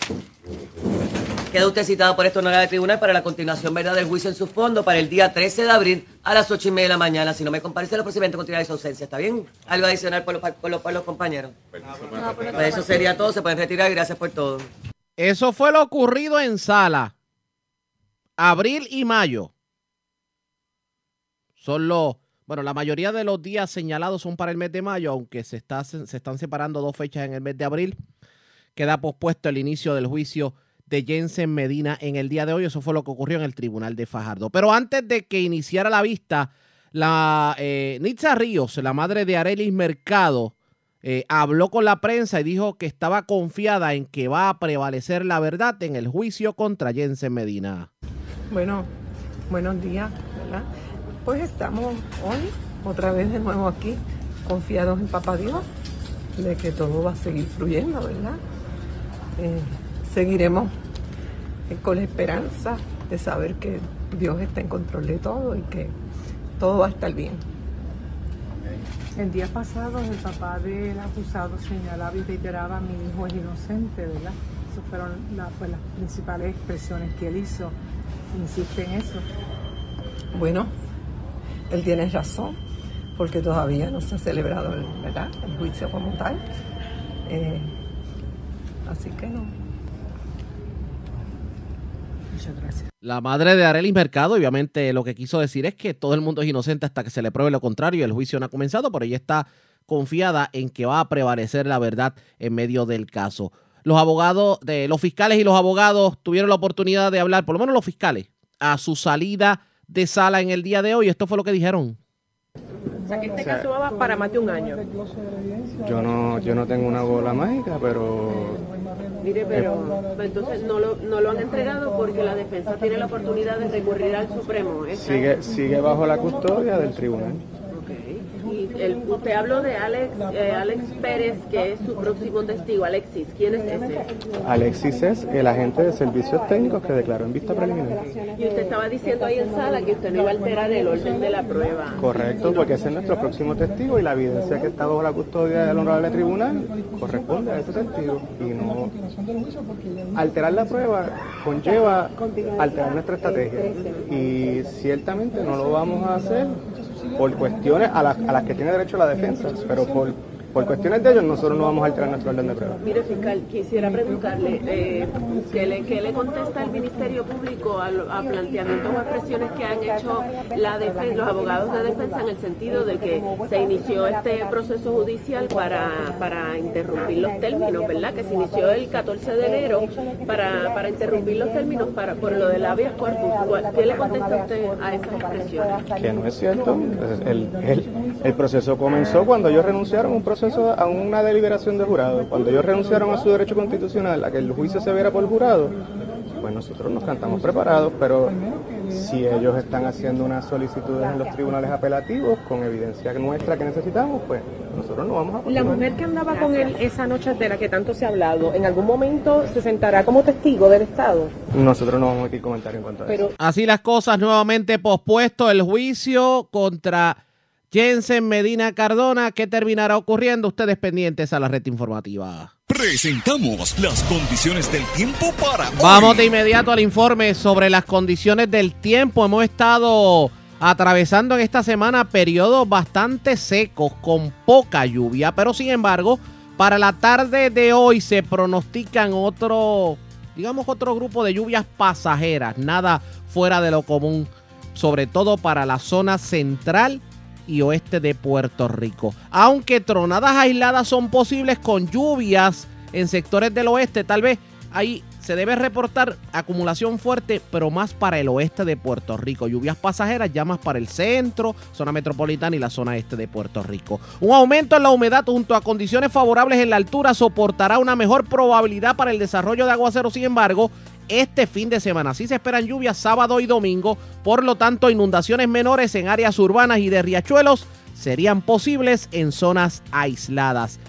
Queda usted citado por esta honorable tribunal para la continuación ¿verdad? del juicio en su fondo para el día 13 de abril a las 8 y media de la mañana. Si no me comparece el procedimiento, continuará su ausencia. ¿Está bien? ¿Algo adicional por los, por los, por los compañeros? Pues eso sería todo. Se pueden retirar. Gracias por todo. Eso fue lo ocurrido en Sala. Abril y mayo. Son los, bueno, la mayoría de los días señalados son para el mes de mayo, aunque se, está, se están separando dos fechas en el mes de abril. Queda pospuesto el inicio del juicio de Jensen Medina en el día de hoy. Eso fue lo que ocurrió en el tribunal de Fajardo. Pero antes de que iniciara la vista, la eh, Nitza Ríos, la madre de Arelis Mercado, eh, habló con la prensa y dijo que estaba confiada en que va a prevalecer la verdad en el juicio contra Jensen Medina. Bueno, buenos días, ¿verdad? Pues estamos hoy otra vez de nuevo aquí, confiados en Papá Dios, de que todo va a seguir fluyendo, ¿verdad? Eh, seguiremos eh, con la esperanza de saber que Dios está en control de todo y que todo va a estar bien. El día pasado el papá del acusado señalaba y reiteraba mi hijo es inocente, ¿verdad? Esas fueron la- pues, las principales expresiones que él hizo. Insiste en eso. Bueno, él tiene razón, porque todavía no se ha celebrado el, ¿verdad? el juicio como tal. Eh, así que no. La madre de Arelis Mercado, obviamente, lo que quiso decir es que todo el mundo es inocente hasta que se le pruebe lo contrario el juicio no ha comenzado, pero ella está confiada en que va a prevalecer la verdad en medio del caso. Los abogados, los fiscales y los abogados tuvieron la oportunidad de hablar, por lo menos los fiscales, a su salida de sala en el día de hoy. Esto fue lo que dijeron. O sea, que este O sea, caso va para más de un año. Yo no, yo no tengo una bola mágica, pero Mire, pero entonces no lo, no lo han entregado porque la defensa tiene la oportunidad de recurrir al Supremo. ¿es sigue, sigue bajo la custodia del tribunal. Y el- usted habló de Alex, eh, Alex Pérez, que es su próximo testigo. Alexis, ¿quién es ese? Alexis es el agente de servicios técnicos que declaró en vista preliminar. Y usted estaba diciendo ahí en sala que usted no iba a alterar el orden de la prueba. Correcto, porque ese es nuestro próximo testigo y la evidencia que está bajo la custodia del honorable tribunal corresponde a ese testigo. Y no alterar la prueba conlleva alterar nuestra estrategia. Y ciertamente no lo vamos a hacer por cuestiones a las, a las que tiene derecho la defensa, pero por, por cuestiones de ellos nosotros no vamos a alterar nuestro orden de prueba. Mire, fiscal, quisiera preguntarle, eh, ¿qué, le, qué le contesta el Ministerio Público a, a planteamientos o expresiones que han hecho la los abogados de defensa en el sentido de que se inició este proceso judicial para, para interrumpir los términos, ¿verdad? Que se inició el 14 de enero para, para interrumpir los términos para, por lo del habeas corpus. ¿Cuál- ¿Qué le contesta usted a esas expresiones? Que no es cierto. El, el- el proceso comenzó cuando ellos renunciaron a un proceso, a una deliberación de jurado. Cuando ellos renunciaron a su derecho constitucional a que el juicio se viera por jurado, pues nosotros nos cantamos preparados, pero si ellos están haciendo unas solicitudes en los tribunales apelativos con evidencia nuestra que necesitamos, pues nosotros no vamos a La continuar. mujer que andaba con él esa noche de la que tanto se ha hablado, ¿en algún momento se sentará como testigo del Estado? Nosotros no vamos a emitir comentarios en cuanto a eso. Así las cosas, nuevamente pospuesto el juicio contra Jensen Medina Cardona. ¿Qué terminará ocurriendo? Ustedes pendientes a la red informativa. Presentamos las condiciones del tiempo para hoy. Vamos de inmediato al informe sobre las condiciones del tiempo. Hemos estado atravesando en esta semana periodos bastante secos con poca lluvia, pero sin embargo, para la tarde de hoy se pronostican otro, digamos otro grupo de lluvias pasajeras, nada fuera de lo común, sobre todo para la zona central y oeste de Puerto Rico. Aunque tronadas aisladas son posibles con lluvias en sectores del oeste, tal vez hay se debe reportar acumulación fuerte, pero más para el oeste de Puerto Rico. Lluvias pasajeras ya más para el centro, zona metropolitana y la zona este de Puerto Rico. Un aumento en la humedad junto a condiciones favorables en la altura soportará una mejor probabilidad para el desarrollo de aguaceros. Sin embargo, este fin de semana. Sí se esperan lluvias sábado y domingo, por lo tanto inundaciones menores en áreas urbanas y de riachuelos serían posibles en zonas aisladas.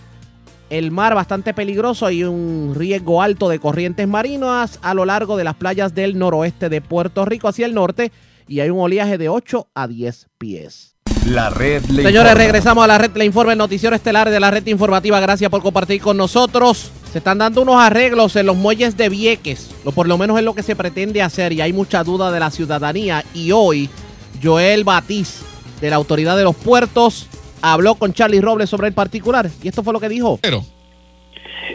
El mar bastante peligroso, hay un riesgo alto de corrientes marinas a lo largo de las playas del noroeste de Puerto Rico hacia el norte y hay un oleaje de 8 a 10 pies. La red le Señores, informa. regresamos a la red Le Informa, el noticiero estelar de la red informativa. Gracias por compartir con nosotros. Se están dando unos arreglos en los muelles de Vieques, o por lo menos es lo que se pretende hacer, y hay mucha duda de la ciudadanía. Y hoy, Joel Batiz, de la Autoridad de los Puertos, habló con Charlie Robles sobre el particular, y esto fue lo que dijo. Pero.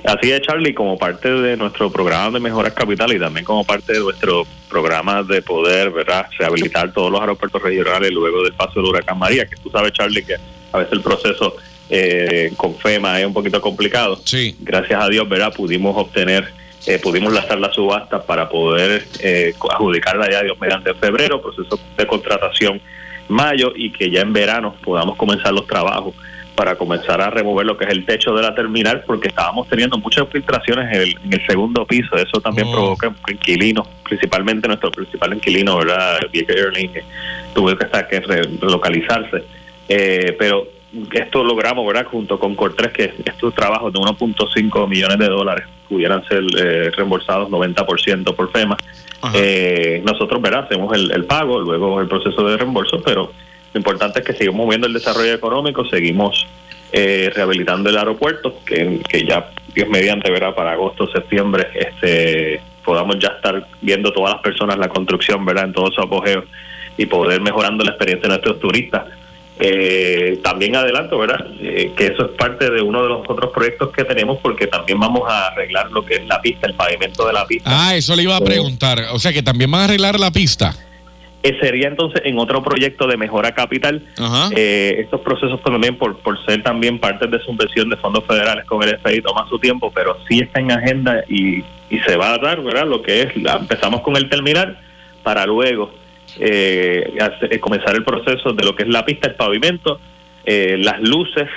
Así es, Charlie, como parte de nuestro programa de mejoras capital y también como parte de nuestro programa de poder, ¿verdad?, rehabilitar todos los aeropuertos regionales luego del paso del huracán María, que tú sabes, Charlie, que a veces el proceso eh, con FEMA es un poquito complicado. Sí. Gracias a Dios, ¿verdad?, pudimos obtener, eh, pudimos lanzar la subasta para poder eh, adjudicarla ya Dios mediante febrero, proceso de contratación mayo y que ya en verano podamos comenzar los trabajos para comenzar a remover lo que es el techo de la terminal porque estábamos teniendo muchas filtraciones en el, en el segundo piso eso también provoca que inquilinos principalmente nuestro principal inquilino verdad que tuvo que estar que re- relocalizarse Eh, pero esto logramos verdad junto con Cortés que estos trabajos de 1.5 millones de dólares pudieran ser eh, reembolsados 90% por FEMA. Eh, nosotros verdad hacemos el, el pago luego el proceso de reembolso pero lo importante es que seguimos viendo el desarrollo económico, seguimos eh, rehabilitando el aeropuerto, que, que ya Dios mediante verá para agosto, septiembre, este podamos ya estar viendo todas las personas la construcción, verdad, en todo su apogeo y poder mejorando la experiencia de nuestros turistas. Eh, también adelanto, ¿verdad? Eh, que eso es parte de uno de los otros proyectos que tenemos porque también vamos a arreglar lo que es la pista, el pavimento de la pista. Ah, eso le iba a preguntar. O sea que también van a arreglar la pista. Eh, sería entonces en otro proyecto de mejora capital. Eh, estos procesos también, por, por ser también parte de subvención de fondos federales con el FI, toma su tiempo, pero sí está en agenda y, y se va a dar, ¿verdad? Lo que es, la- empezamos con el terminal para luego eh, eh, comenzar el proceso de lo que es la pista, el pavimento, eh, las luces,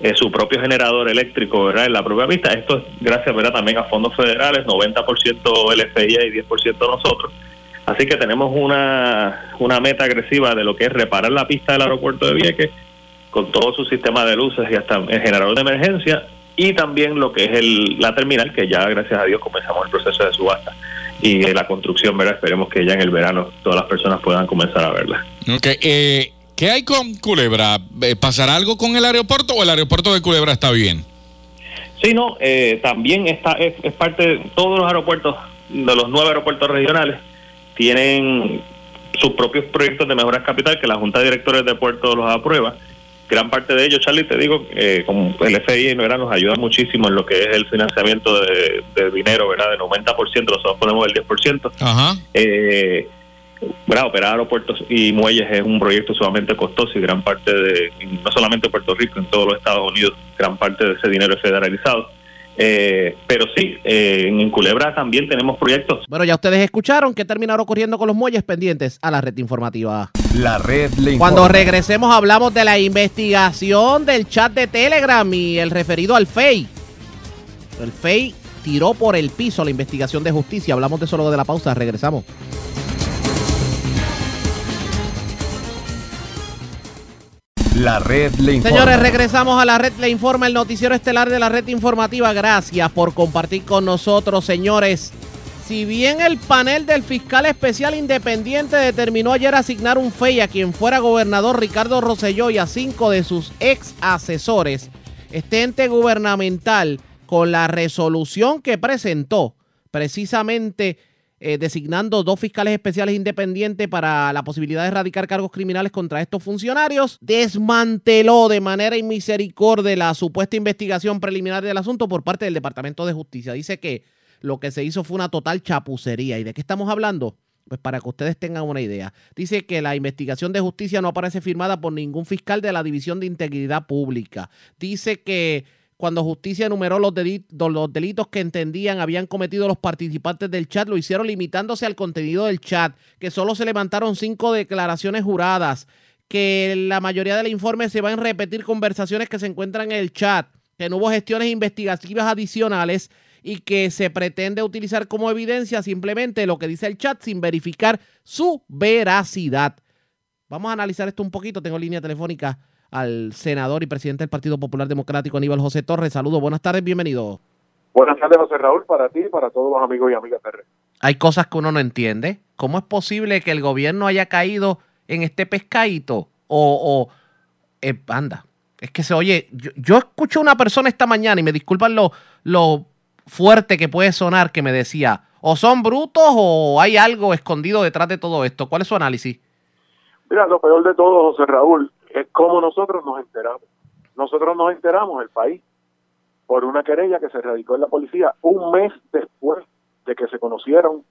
eh, su propio generador eléctrico, ¿verdad? En la propia pista. Esto es gracias, ¿verdad? También a fondos federales, 90% el FIA y 10% nosotros. Así que tenemos una, una meta agresiva de lo que es reparar la pista del aeropuerto de Vieques con todo su sistema de luces y hasta el generador de emergencia y también lo que es el, la terminal que ya gracias a Dios comenzamos el proceso de subasta y la construcción, ¿verdad? Esperemos que ya en el verano todas las personas puedan comenzar a verla. Ok, eh, ¿Qué hay con Culebra? Eh, ¿Pasará algo con el aeropuerto o el aeropuerto de Culebra está bien? Sí, no, eh, también está, es, es parte de todos los aeropuertos, de los nueve aeropuertos regionales, tienen sus propios proyectos de mejoras capital que la Junta de Directores de Puertos los aprueba. Gran parte de ellos, Charlie, te digo, eh, como el FI ¿verdad? nos ayuda muchísimo en lo que es el financiamiento de, de dinero, ¿verdad? Del 90%, nosotros ponemos el 10%. Ajá. Eh, ¿verdad? Operar aeropuertos y muelles es un proyecto sumamente costoso y gran parte de, no solamente Puerto Rico, en todos los Estados Unidos, gran parte de ese dinero es federalizado. Eh, pero sí, eh, en Culebra también tenemos proyectos. Bueno, ya ustedes escucharon que terminaron ocurriendo con los muelles pendientes a la red informativa. La red le Cuando regresemos hablamos de la investigación del chat de Telegram y el referido al FEI. El FEI tiró por el piso la investigación de justicia. Hablamos de eso luego de la pausa. Regresamos. La red le informa. Señores, regresamos a la red. Le informa el noticiero estelar de la red informativa. Gracias por compartir con nosotros, señores. Si bien el panel del fiscal especial independiente determinó ayer asignar un FEI a quien fuera gobernador Ricardo Rosselló y a cinco de sus ex asesores, este ente gubernamental, con la resolución que presentó, precisamente eh, designando dos fiscales especiales independientes para la posibilidad de erradicar cargos criminales contra estos funcionarios, desmanteló de manera inmisericordia la supuesta investigación preliminar del asunto por parte del Departamento de Justicia. Dice que lo que se hizo fue una total chapucería. ¿Y de qué estamos hablando? Pues para que ustedes tengan una idea. Dice que la investigación de justicia no aparece firmada por ningún fiscal de la División de Integridad Pública. Dice que cuando justicia enumeró los, delitos, que entendían habían cometido los participantes del chat, lo hicieron limitándose al contenido del chat, que solo se levantaron cinco declaraciones juradas, que la mayoría del informe se va a repetir conversaciones que se encuentran en el chat, que no hubo gestiones investigativas adicionales y que se pretende utilizar como evidencia simplemente lo que dice el chat sin verificar su veracidad. Vamos a analizar esto un poquito. Tengo línea telefónica al senador y presidente del Partido Popular Democrático, Aníbal José Torres. Saludos, buenas tardes, bienvenido. Buenas tardes, José Raúl, para ti y para todos los amigos y amigas de Hay cosas que uno no entiende. ¿Cómo es posible que el gobierno haya caído en este pescadito? O, o eh, anda, es que se oye, yo, yo, escuché a una persona esta mañana y me disculpan lo, lo fuerte que puede sonar que me decía, o son brutos o hay algo escondido detrás de todo esto. ¿Cuál es su análisis? Mira, lo peor de todo, José Raúl, es cómo nosotros nos enteramos. Nosotros nos enteramos, el país, por una querella que se radicó en la policía un mes después de que se conocieron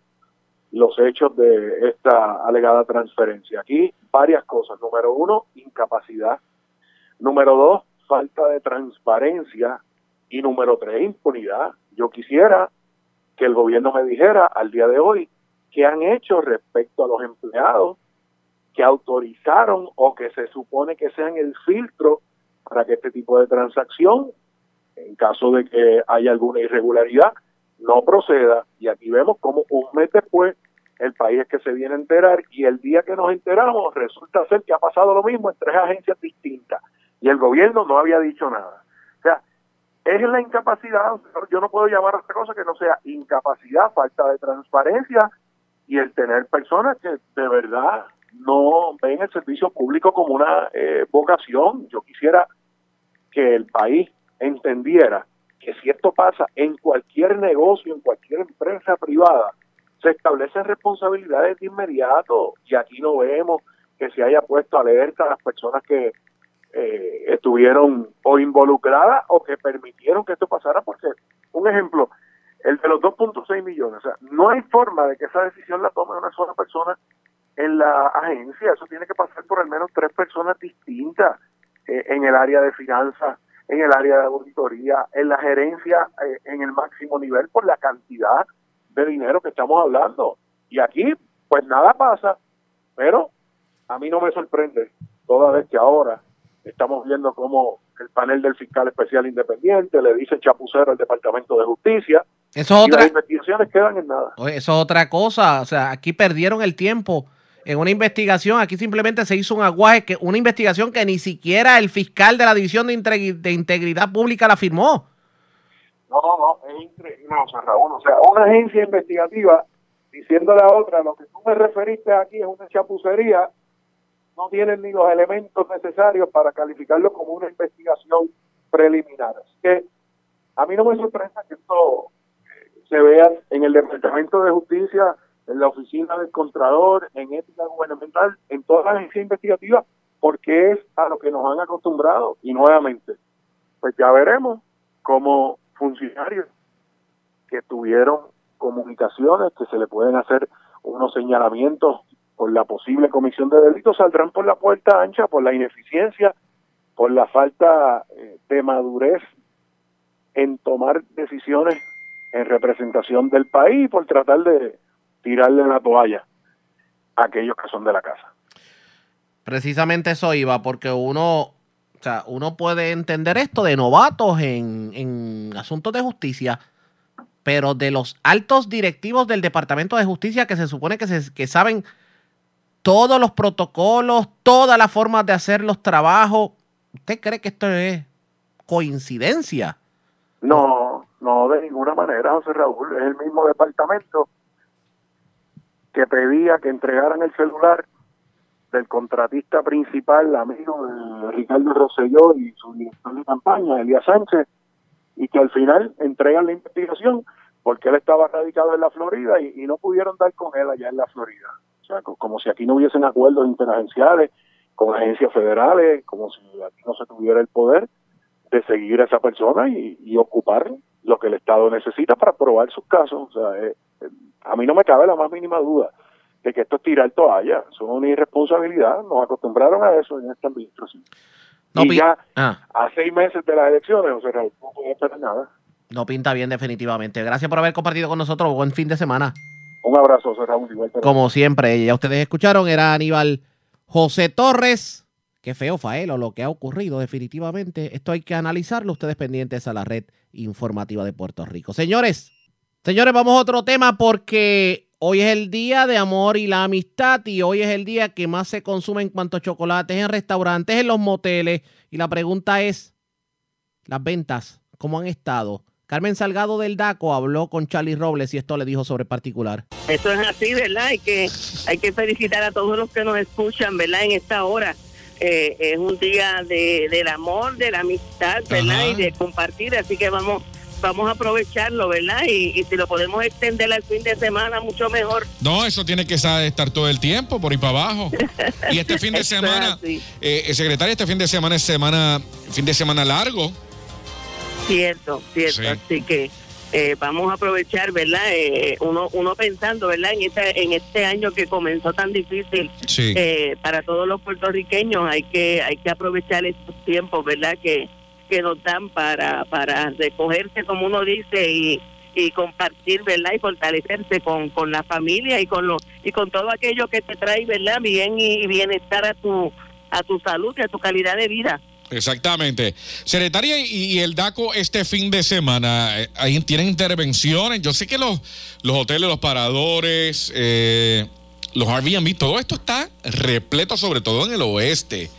los hechos de esta alegada transferencia. Aquí varias cosas. Número uno, incapacidad. Número dos, falta de transparencia. Y número tres, impunidad. Yo quisiera que el gobierno me dijera al día de hoy qué han hecho respecto a los empleados que autorizaron o que se supone que sean el filtro para que este tipo de transacción, en caso de que haya alguna irregularidad, no proceda. Y aquí vemos como un mes después el país es que se viene a enterar y el día que nos enteramos resulta ser que ha pasado lo mismo en tres agencias distintas y el gobierno no había dicho nada. O sea, es la incapacidad, yo no puedo llamar a otra cosa que no sea incapacidad, falta de transparencia y el tener personas que de verdad no ven el servicio público como una eh, vocación. Yo quisiera que el país entendiera que si esto pasa en cualquier negocio, en cualquier empresa privada, se establecen responsabilidades de inmediato y aquí no vemos que se haya puesto alerta a las personas que eh, estuvieron o involucradas o que permitieron que esto pasara porque un ejemplo el de los 2.6 millones o sea no hay forma de que esa decisión la tome una sola persona en la agencia, eso tiene que pasar por al menos tres personas distintas eh, en el área de finanzas, en el área de auditoría, en la gerencia eh, en el máximo nivel por la cantidad de dinero que estamos hablando. Y aquí, pues nada pasa, pero a mí no me sorprende, toda vez que ahora estamos viendo cómo el panel del fiscal especial independiente le dice chapucero al Departamento de Justicia. Eso es otra... las investigaciones quedan en nada. eso es otra cosa, o sea, aquí perdieron el tiempo en una investigación, aquí simplemente se hizo un aguaje, que una investigación que ni siquiera el fiscal de la División de, Integridad Pública la firmó. No, no, no, es increíble, no, sea, Raúl, o sea, una agencia investigativa diciéndole a otra, lo que tú me referiste aquí es una chapucería, no tienen ni los elementos necesarios para calificarlo como una investigación preliminar. Así que a mí no me sorprende que esto eh, se vea en el Departamento de Justicia en la oficina del Contralor, en ética gubernamental, en todas las agencias investigativas, porque es a lo que nos han acostumbrado. Y nuevamente, pues ya veremos cómo funcionarios que tuvieron comunicaciones, que se le pueden hacer unos señalamientos por la posible comisión de delitos, saldrán por la puerta ancha, por la ineficiencia, por la falta eh, de madurez en tomar decisiones en representación del país, por tratar de tirarle la toalla a aquellos que son de la casa. Precisamente eso iba, porque uno, o sea, uno puede entender esto de novatos en, en asuntos de justicia, pero de los altos directivos del Departamento de Justicia que se supone que, se, que saben todos los protocolos, todas las formas de hacer los trabajos, ¿usted cree que esto es coincidencia? No, no, de ninguna manera, José Raúl. Es el mismo departamento que pedía que entregaran el celular del contratista principal, amigo de Ricardo Rosselló y su director de campaña, Elías Sánchez, y que al final entregan la investigación porque él estaba radicado en la Florida y, no pudieron dar con él allá en la Florida. O sea, como si aquí no hubiesen acuerdos interagenciales con agencias federales, como si aquí no se tuviera el poder de seguir a esa persona y, ocupar lo que el Estado necesita para probar sus casos. O sea, eh, a mí no me cabe la más mínima duda de que esto es tirar toalla, son una irresponsabilidad, nos acostumbraron a eso en esta administración. No, y ya ah. a seis meses de las elecciones, José Raúl, no puede esperar nada. No pinta bien definitivamente. Gracias por haber compartido con nosotros. Buen fin de semana. Un abrazo, Raúl, igual Como siempre, ya ustedes escucharon, era Aníbal José Torres. Qué feo, Faelo, lo que ha ocurrido definitivamente. Esto hay que analizarlo. Ustedes pendientes a la red informativa de Puerto Rico. Señores, señores, vamos a otro tema porque hoy es el día de amor y la amistad y hoy es el día que más se consume en cuanto a chocolates en restaurantes, en los moteles. Y la pregunta es, las ventas, ¿cómo han estado? Carmen Salgado del DACO habló con Charlie Robles y esto le dijo sobre el particular. Eso es así, ¿verdad? Hay que, hay que felicitar a todos los que nos escuchan, ¿verdad? En esta hora. Eh, es un día de, del amor, de la amistad, ¿verdad? Ajá. Y de compartir, así que vamos vamos a aprovecharlo, ¿verdad? Y, y si lo podemos extender al fin de semana, mucho mejor. No, eso tiene que estar todo el tiempo por ahí para abajo. Y este fin de semana, eh, eh, secretaria, este fin de semana es semana, fin de semana largo. Cierto, cierto. Sí. Así que eh, vamos a aprovechar, ¿verdad? Eh, uno, uno pensando, ¿verdad? En este, en este año que comenzó tan difícil Sí. eh, para todos los puertorriqueños, hay que hay que aprovechar estos tiempos, ¿verdad? Que, que nos dan para, para recogerse, como uno dice, y, compartir, ¿verdad? Y fortalecerse con, con la familia y con lo, y con todo aquello que te trae, ¿verdad? Bien y bienestar a tu a tu salud y a tu calidad de vida. Exactamente. Secretaria, y, y el DACO este fin de semana, eh, ahí tienen intervenciones. Yo sé que los, los hoteles, los paradores, eh, los Airbnb, todo esto está repleto, sobre todo en el oeste.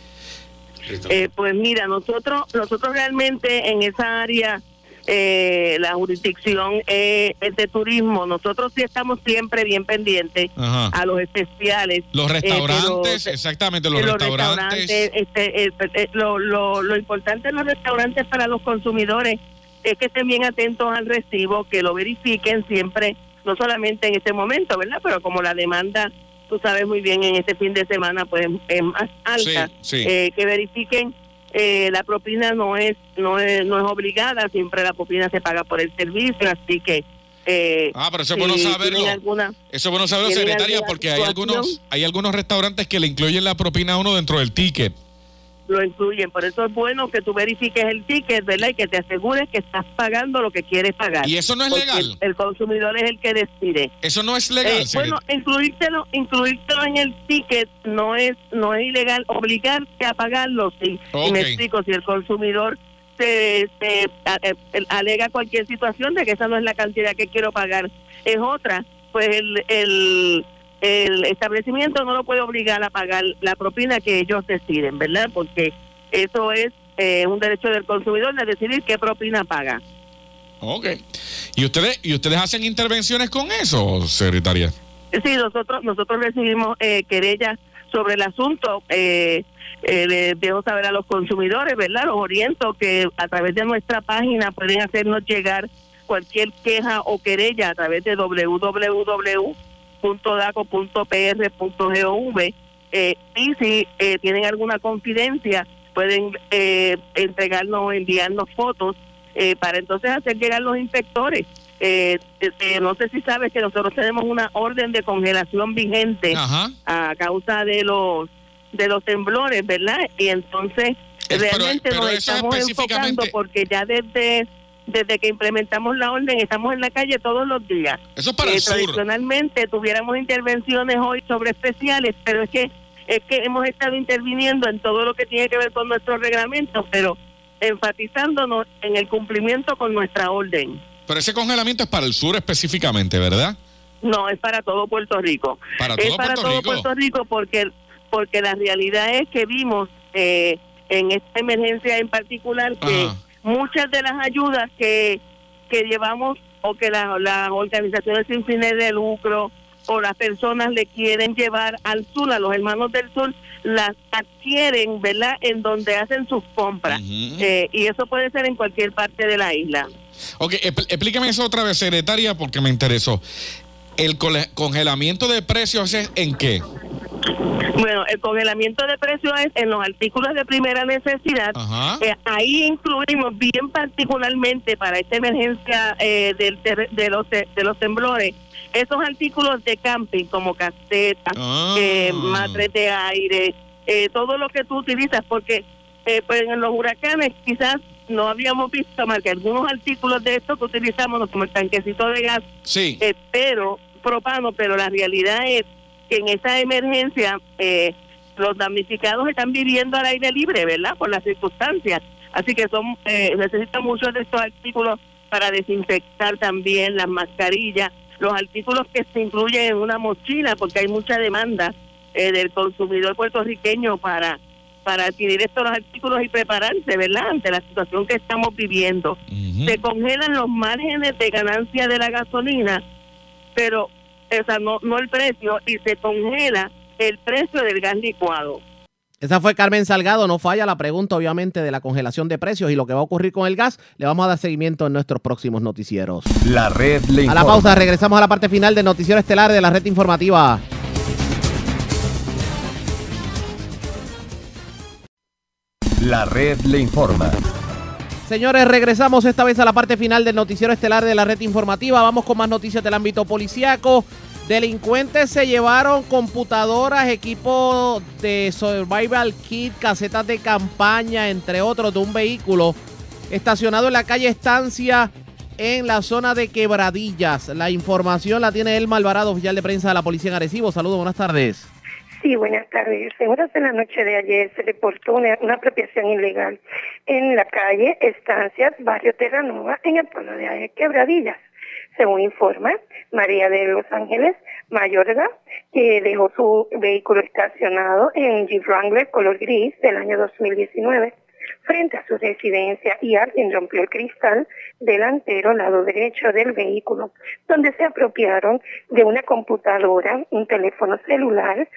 Eh, pues mira, nosotros nosotros realmente en esa área, eh, la jurisdicción eh, es de turismo, nosotros sí estamos siempre bien pendientes Ajá. a los especiales. Los eh, pero- restaurantes, exactamente, los, los restaurantes. este, eh, eh, lo, lo, lo importante en los restaurantes para los consumidores es que estén bien atentos al recibo, que lo verifiquen siempre, no solamente en este momento, ¿verdad? Pero como la demanda, tú sabes muy bien, en este fin de semana pues es más alta, Sí, sí. eh, que verifiquen eh, la propina no es no es no es obligada, siempre la propina se paga por el servicio, así que eh, Ah, pero eso es bueno saberlo. alguna- Eso es bueno saberlo, ¿Tienen secretaria, porque hay algunos, hay algunos restaurantes que le incluyen la propina a uno dentro del ticket. Lo incluyen. Por eso es bueno que tú verifiques el ticket, ¿verdad? Y que te asegures que estás pagando lo que quieres pagar. ¿Y eso no es legal? El, el consumidor es el que decide. Eso no es legal, Eh, bueno, incluírtelo, incluírtelo en el ticket no es no es ilegal. Obligarte a pagarlo, sí. Y me explico, si el consumidor se, se, a- eh, alega cualquier situación de que esa no es la cantidad que quiero pagar, es otra, pues el, el, el establecimiento no lo puede obligar a pagar la propina que ellos deciden, ¿verdad? Porque eso es eh, un derecho del consumidor de decidir qué propina paga. Ok. ¿Y ustedes, ¿Y ustedes hacen intervenciones con eso, secretaria? Sí, nosotros nosotros recibimos eh, querellas sobre el asunto. Eh, eh, les dejo saber a los consumidores, ¿verdad? Los oriento que a través de nuestra página pueden hacernos llegar cualquier queja o querella a través de www.daco.pr.gov. Eh, y si eh, tienen alguna confidencia, pueden eh, entregarnos o enviarnos fotos eh, para entonces hacer llegar los inspectores. Eh, este, no sé si sabes que nosotros tenemos una orden de congelación vigente a causa de los de los temblores, ¿verdad? Y entonces realmente pero nos estamos enfocando porque ya desde desde que implementamos la orden estamos en la calle todos los días. Eso para el sur. Tradicionalmente tuviéramos intervenciones hoy sobre especiales, pero es que es que hemos estado interviniendo en todo lo que tiene que ver con nuestro reglamento, pero enfatizándonos en el cumplimiento con nuestra orden. Pero ese congelamiento es para el sur específicamente, ¿verdad? No, es para todo Puerto Rico. Para es todo para Puerto todo Rico. Puerto Rico porque porque la realidad es que vimos eh, en esta emergencia en particular que muchas de las ayudas que, que llevamos o que la- las organizaciones sin fines de lucro o las personas le quieren llevar al sur, a los hermanos del sur, las adquieren, ¿verdad?, en donde hacen sus compras. Eh, y eso puede ser en cualquier parte de la isla. Ok, expl- explíqueme eso otra vez, secretaria, porque me interesó. ¿El congelamiento de precios es en qué? Bueno, el congelamiento de precios es en los artículos de primera necesidad. Eh, ahí incluimos bien particularmente para esta emergencia eh, del de, los, de los temblores, esos artículos de camping como casetas, Ah. eh, matres de aire, eh, todo lo que tú utilizas, porque eh, pues en los huracanes quizás no habíamos visto más que algunos artículos de estos que utilizamos, como el tanquecito de gas, Sí. pero propano, pero la realidad es que en esa emergencia eh, los damnificados están viviendo al aire libre, ¿verdad? Por las circunstancias. Así que son eh, necesitan muchos de estos artículos para desinfectar también las mascarillas, los artículos que se incluyen en una mochila, porque hay mucha demanda eh, del consumidor puertorriqueño para para adquirir estos artículos y prepararse, ¿verdad? Ante la situación que estamos viviendo. Se congelan los márgenes de ganancia de la gasolina, pero o sea, no, no el precio, y se congela el precio del gas licuado. Esa fue Carmen Salgado, no falla la pregunta obviamente de la congelación de precios y lo que va a ocurrir con el gas. Le vamos a dar seguimiento en nuestros próximos noticieros. La red le A la pausa, regresamos a la parte final del noticiero estelar de la red informativa. La red le informa. Señores, regresamos esta vez a la parte final del noticiero estelar de la red informativa. Vamos con más noticias del ámbito policíaco. Delincuentes se llevaron computadoras, equipo de survival kit, casetas de campaña, entre otros, de un vehículo estacionado en la calle Estancia en la zona de Quebradillas. La información la tiene Elma Alvarado, oficial de prensa de la policía en Arecibo. Saludos, buenas tardes. Sí, buenas tardes. En horas de la noche de ayer se reportó una, una apropiación ilegal en la calle Estancias, barrio Terranova, en el pueblo de Quebradillas. Según informa María de Los Ángeles Mayorga, que dejó su vehículo estacionado en Jeep Wrangler color gris del año 2019 frente a su residencia y alguien rompió el cristal delantero lado derecho del vehículo, donde se apropiaron de una computadora, un teléfono celular,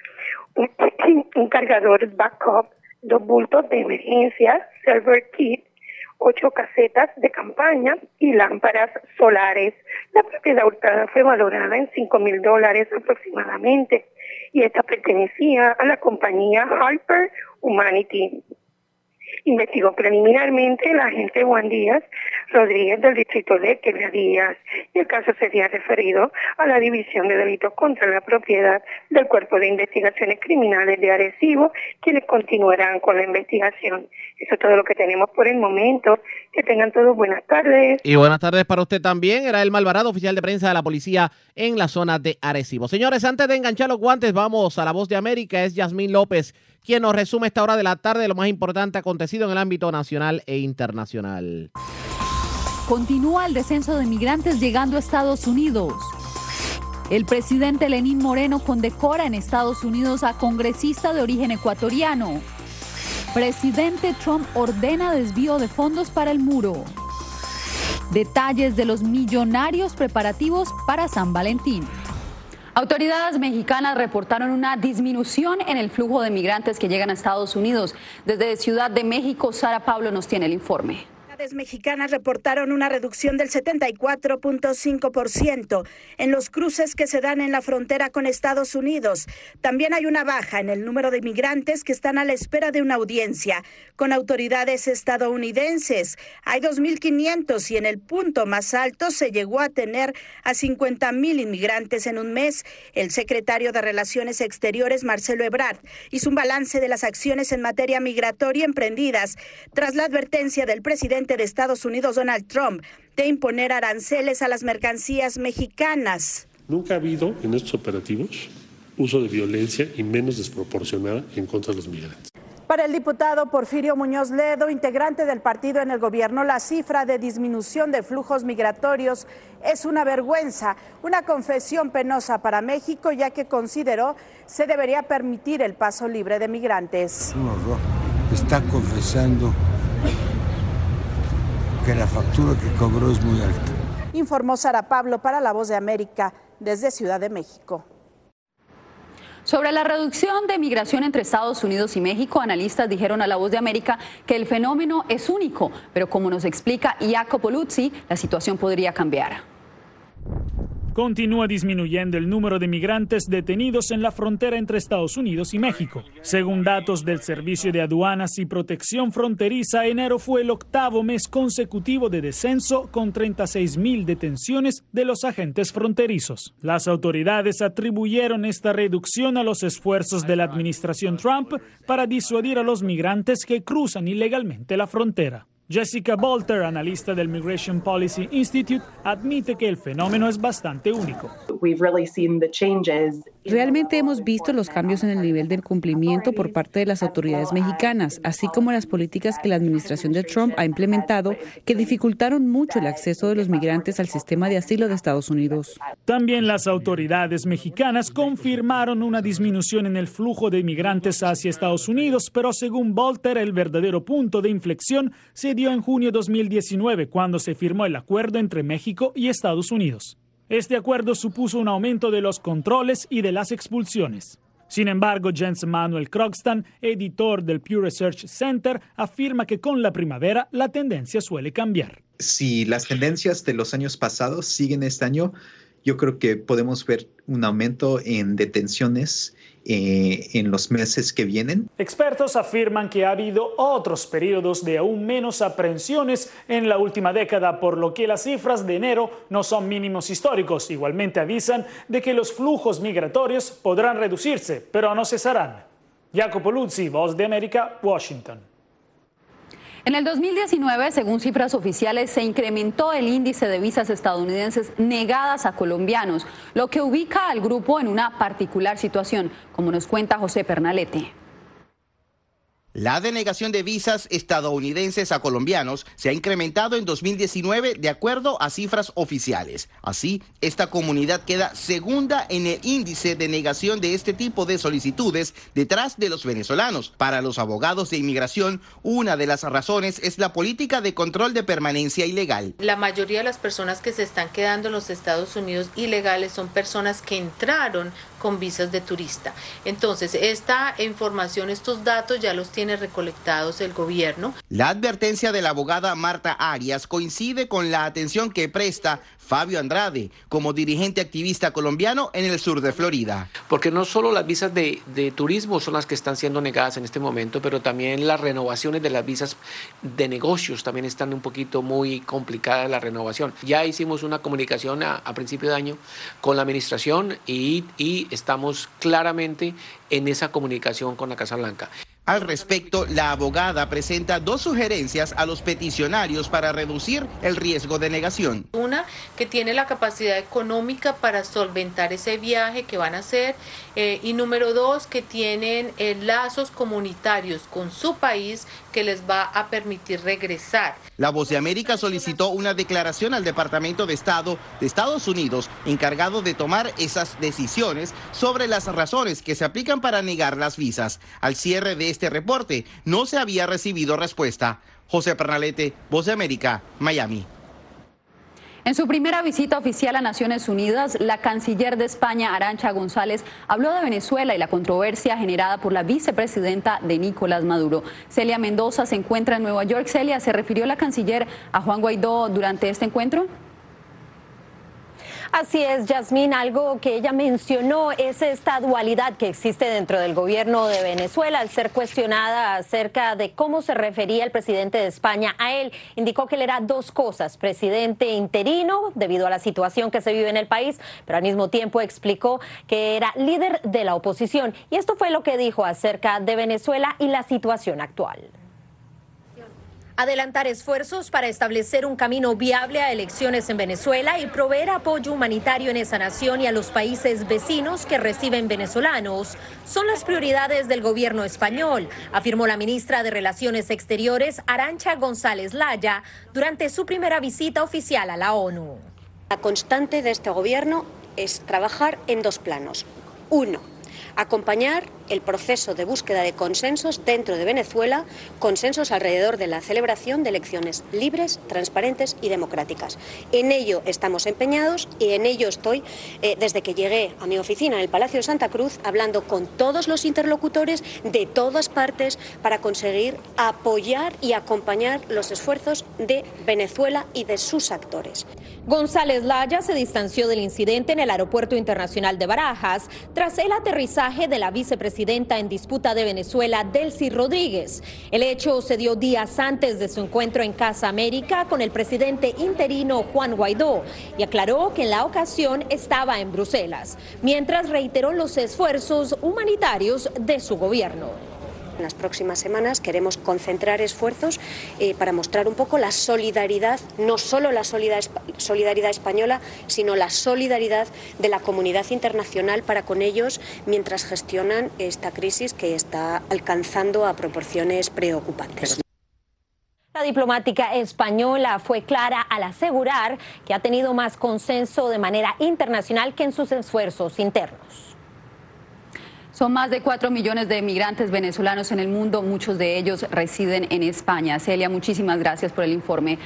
un, cargador backup, dos bultos de emergencia, server kit, ocho casetas de campaña y lámparas solares. La propiedad hurtada fue valorada en cinco mil dólares aproximadamente y esta pertenecía a la compañía Harper Humanity. Investigó preliminarmente el agente Juan Díaz Rodríguez del distrito de Quebradillas y el caso sería referido a la División de Delitos contra la Propiedad del Cuerpo de Investigaciones Criminales de Arecibo, quienes continuarán con la investigación. Eso es todo lo que tenemos por el momento. Que tengan todos buenas tardes. Y buenas tardes para usted también. Era el Alvarado, oficial de prensa de la policía en la zona de Arecibo. Señores, antes de enganchar los guantes, vamos a la voz de América. Es Yasmín López quien nos resume esta hora de la tarde lo más importante acontecido en el ámbito nacional e internacional. Continúa el descenso de migrantes llegando a Estados Unidos. El presidente Lenín Moreno condecora en Estados Unidos a congresista de origen ecuatoriano. Presidente Trump ordena desvío de fondos para el muro. Detalles de los millonarios preparativos para San Valentín. Autoridades mexicanas reportaron una disminución en el flujo de migrantes que llegan a Estados Unidos. Desde Ciudad de México, Sara Pablo nos tiene el informe. Mexicanas reportaron una reducción del 74.5% en los cruces que se dan en la frontera con Estados Unidos. También hay una baja en el número de inmigrantes que están a la espera de una audiencia con autoridades estadounidenses. Hay 2.500 y en el punto más alto se llegó a tener a 50.000 inmigrantes en un mes. El secretario de Relaciones Exteriores, Marcelo Ebrard, hizo un balance de las acciones en materia migratoria emprendidas tras la advertencia del presidente de Estados Unidos, Donald Trump, de imponer aranceles a las mercancías mexicanas. Nunca ha habido en estos operativos uso de violencia y menos desproporcionada en contra de los migrantes. Para el diputado Porfirio Muñoz Ledo, integrante del partido en el gobierno, la cifra de disminución de flujos migratorios es una vergüenza, una confesión penosa para México, ya que consideró se debería permitir el paso libre de migrantes. Un horror. Está confesando que la factura que cobró es muy alta. Informó Sara Pablo para La Voz de América desde Ciudad de México. Sobre la reducción de migración entre Estados Unidos y México, analistas dijeron a La Voz de América que el fenómeno es único, pero como nos explica Jacopo Luzzi, la situación podría cambiar. Continúa disminuyendo el número de migrantes detenidos en la frontera entre Estados Unidos y México. Según datos del Servicio de Aduanas y Protección Fronteriza, enero fue el octavo mes consecutivo de descenso con 36 mil detenciones de los agentes fronterizos. Las autoridades atribuyeron esta reducción a los esfuerzos de la administración Trump para disuadir a los migrantes que cruzan ilegalmente la frontera. Jessica Bolter, analista del Migration Policy Institute, admite que el fenómeno es bastante único. Realmente hemos visto los cambios en el nivel del cumplimiento por parte de las autoridades mexicanas, así como las políticas que la administración de Trump ha implementado que dificultaron mucho el acceso de los migrantes al sistema de asilo de Estados Unidos. También las autoridades mexicanas confirmaron una disminución en el flujo de migrantes hacia Estados Unidos, pero según Bolter, el verdadero punto de inflexión se dio en junio de 2019, cuando se firmó el acuerdo entre México y Estados Unidos. Este acuerdo supuso un aumento de los controles y de las expulsiones. Sin embargo, Jens Manuel Krogstan, editor del Pew Research Center, afirma que con la primavera la tendencia suele cambiar. Si las tendencias de los años pasados siguen este año, yo creo que podemos ver un aumento en detenciones eh, en los meses que vienen. Expertos afirman que ha habido otros periodos de aún menos aprehensiones en la última década, por lo que las cifras de enero no son mínimos históricos. Igualmente avisan de que los flujos migratorios podrán reducirse, pero no cesarán. Jacopo Luzzi, Voz de América, Washington. En el 2019, según cifras oficiales, se incrementó el índice de visas estadounidenses negadas a colombianos, lo que ubica al grupo en una particular situación, como nos cuenta José Pernalete. La denegación de visas estadounidenses a colombianos se ha incrementado en 2019 de acuerdo a cifras oficiales. Así, esta comunidad queda segunda en el índice de negación de este tipo de solicitudes detrás de los venezolanos. Para los abogados de inmigración, una de las razones es la política de control de permanencia ilegal. La mayoría de las personas que se están quedando en los Estados Unidos ilegales son personas que entraron con visas de turista. Entonces, esta información, estos datos ya los tiene recolectados el gobierno. La advertencia de la abogada Marta Arias coincide con la atención que presta Fabio Andrade como dirigente activista colombiano en el sur de Florida. Porque no solo las visas de, de, turismo son las que están siendo negadas en este momento, pero también las renovaciones de las visas de negocios también están un poquito muy complicadas la renovación. Ya hicimos una comunicación a, a principio de año con la administración y, y estamos claramente en esa comunicación con la Casa Blanca. Al respecto, la abogada presenta dos sugerencias a los peticionarios para reducir el riesgo de negación. Una, que tiene la capacidad económica para solventar ese viaje que van a hacer. Eh, y número dos, que tienen eh, lazos comunitarios con su país que les va a permitir regresar. La Voz de América solicitó una declaración al Departamento de Estado de Estados Unidos encargado de tomar esas decisiones sobre las razones que se aplican para negar las visas. Al cierre de este reporte no se había recibido respuesta. José Pernalete, Voz de América, Miami. En su primera visita oficial a Naciones Unidas, la canciller de España, Arancha González, habló de Venezuela y la controversia generada por la vicepresidenta de Nicolás Maduro. Celia Mendoza se encuentra en Nueva York. Celia, ¿se refirió la canciller a Juan Guaidó durante este encuentro? Así es, Yasmín, algo que ella mencionó es esta dualidad que existe dentro del gobierno de Venezuela al ser cuestionada acerca de cómo se refería el presidente de España a él. Indicó que él era dos cosas, presidente interino debido a la situación que se vive en el país, pero al mismo tiempo explicó que era líder de la oposición. Y esto fue lo que dijo acerca de Venezuela y la situación actual adelantar esfuerzos para establecer un camino viable a elecciones en Venezuela y proveer apoyo humanitario en esa nación y a los países vecinos que reciben venezolanos son las prioridades del gobierno español, afirmó la ministra de Relaciones Exteriores, Arancha González Laya, durante su primera visita oficial a la ONU. La constante de este gobierno es trabajar en dos planos. Uno, acompañar el proceso de búsqueda de consensos dentro de Venezuela, consensos alrededor de la celebración de elecciones libres, transparentes y democráticas. En ello estamos empeñados y en ello estoy eh, desde que llegué a mi oficina en el Palacio de Santa Cruz hablando con todos los interlocutores de todas partes para conseguir apoyar y acompañar los esfuerzos de Venezuela y de sus actores. González Laya se distanció del incidente en el Aeropuerto Internacional de Barajas tras el aterrizaje de la vicepresidenta en disputa de Venezuela, Delcy Rodríguez. El hecho se dio días antes de su encuentro en Casa América con el presidente interino Juan Guaidó y aclaró que en la ocasión estaba en Bruselas, mientras reiteró los esfuerzos humanitarios de su gobierno. En las próximas semanas queremos concentrar esfuerzos eh, para mostrar un poco la solidaridad, no solo la solidaridad española, sino la solidaridad de la comunidad internacional para con ellos mientras gestionan esta crisis que está alcanzando a proporciones preocupantes. La diplomática española fue clara al asegurar que ha tenido más consenso de manera internacional que en sus esfuerzos internos. Son más de cuatro millones de migrantes venezolanos en el mundo, muchos de ellos residen en España. Celia, muchísimas gracias por el informe.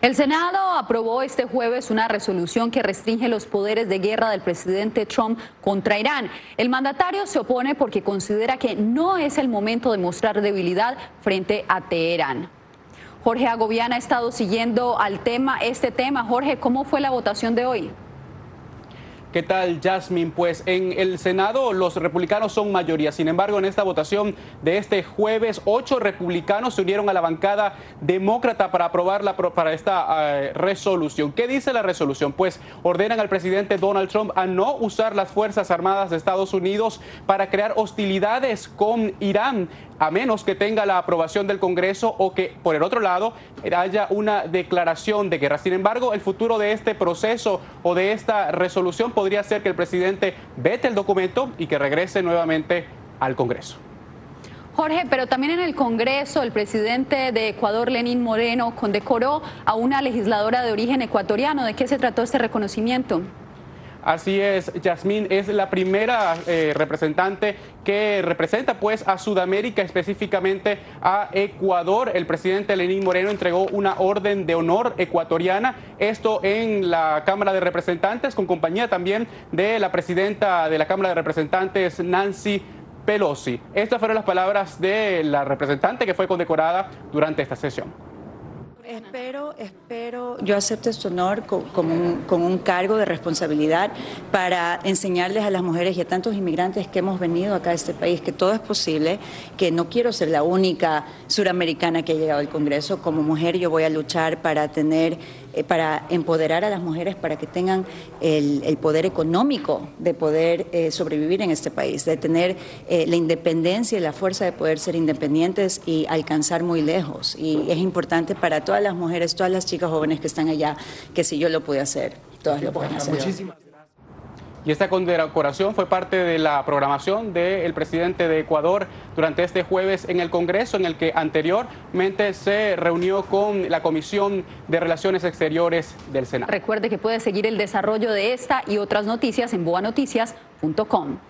El Senado aprobó este jueves una resolución que restringe los poderes de guerra del presidente Trump contra Irán. El mandatario se opone porque considera que no es el momento de mostrar debilidad frente a Teherán. Jorge Agobiana ha estado siguiendo al tema, este tema. Jorge, ¿cómo fue la votación de hoy? ¿Qué tal, Jasmine? Pues en el Senado los republicanos son mayoría. Sin embargo, en esta votación de este jueves, ocho republicanos se unieron a la bancada demócrata para aprobar la, para esta eh, resolución. ¿Qué dice la resolución? Pues ordenan al presidente Donald Trump a no usar las Fuerzas Armadas de Estados Unidos para crear hostilidades con Irán a menos que tenga la aprobación del Congreso o que, por el otro lado, haya una declaración de guerra. Sin embargo, el futuro de este proceso o de esta resolución podría ser que el presidente vete el documento y que regrese nuevamente al Congreso. Jorge, pero también en el Congreso el presidente de Ecuador, Lenín Moreno, condecoró a una legisladora de origen ecuatoriano. ¿De qué se trató este reconocimiento? Así es, Yasmín es la primera eh, representante que representa pues a Sudamérica, específicamente a Ecuador. El presidente Lenín Moreno entregó una orden de honor ecuatoriana, esto en la Cámara de Representantes, con compañía también de la presidenta de la Cámara de Representantes, Nancy Pelosi. Estas fueron las palabras de la representante que fue condecorada durante esta sesión. Espero, espero, yo acepto este honor con, un, cargo de responsabilidad para enseñarles a las mujeres y a tantos inmigrantes que hemos venido acá a este país que todo es posible, que no quiero ser la única suramericana que ha llegado al Congreso. Como mujer yo voy a luchar para tener eh, para empoderar a las mujeres para que tengan el, poder económico de poder eh, sobrevivir en este país, de tener eh, la independencia y la fuerza de poder ser independientes y alcanzar muy lejos. Y es importante para todas las mujeres, todas las chicas jóvenes que están allá, que si yo lo pude hacer, todas lo pueden hacer. Y esta condecoración fue parte de la programación del presidente de Ecuador durante este jueves en el Congreso, en el que anteriormente se reunió con la Comisión de Relaciones Exteriores del Senado. Recuerde que puede seguir el desarrollo de esta y otras noticias en boanoticias.com.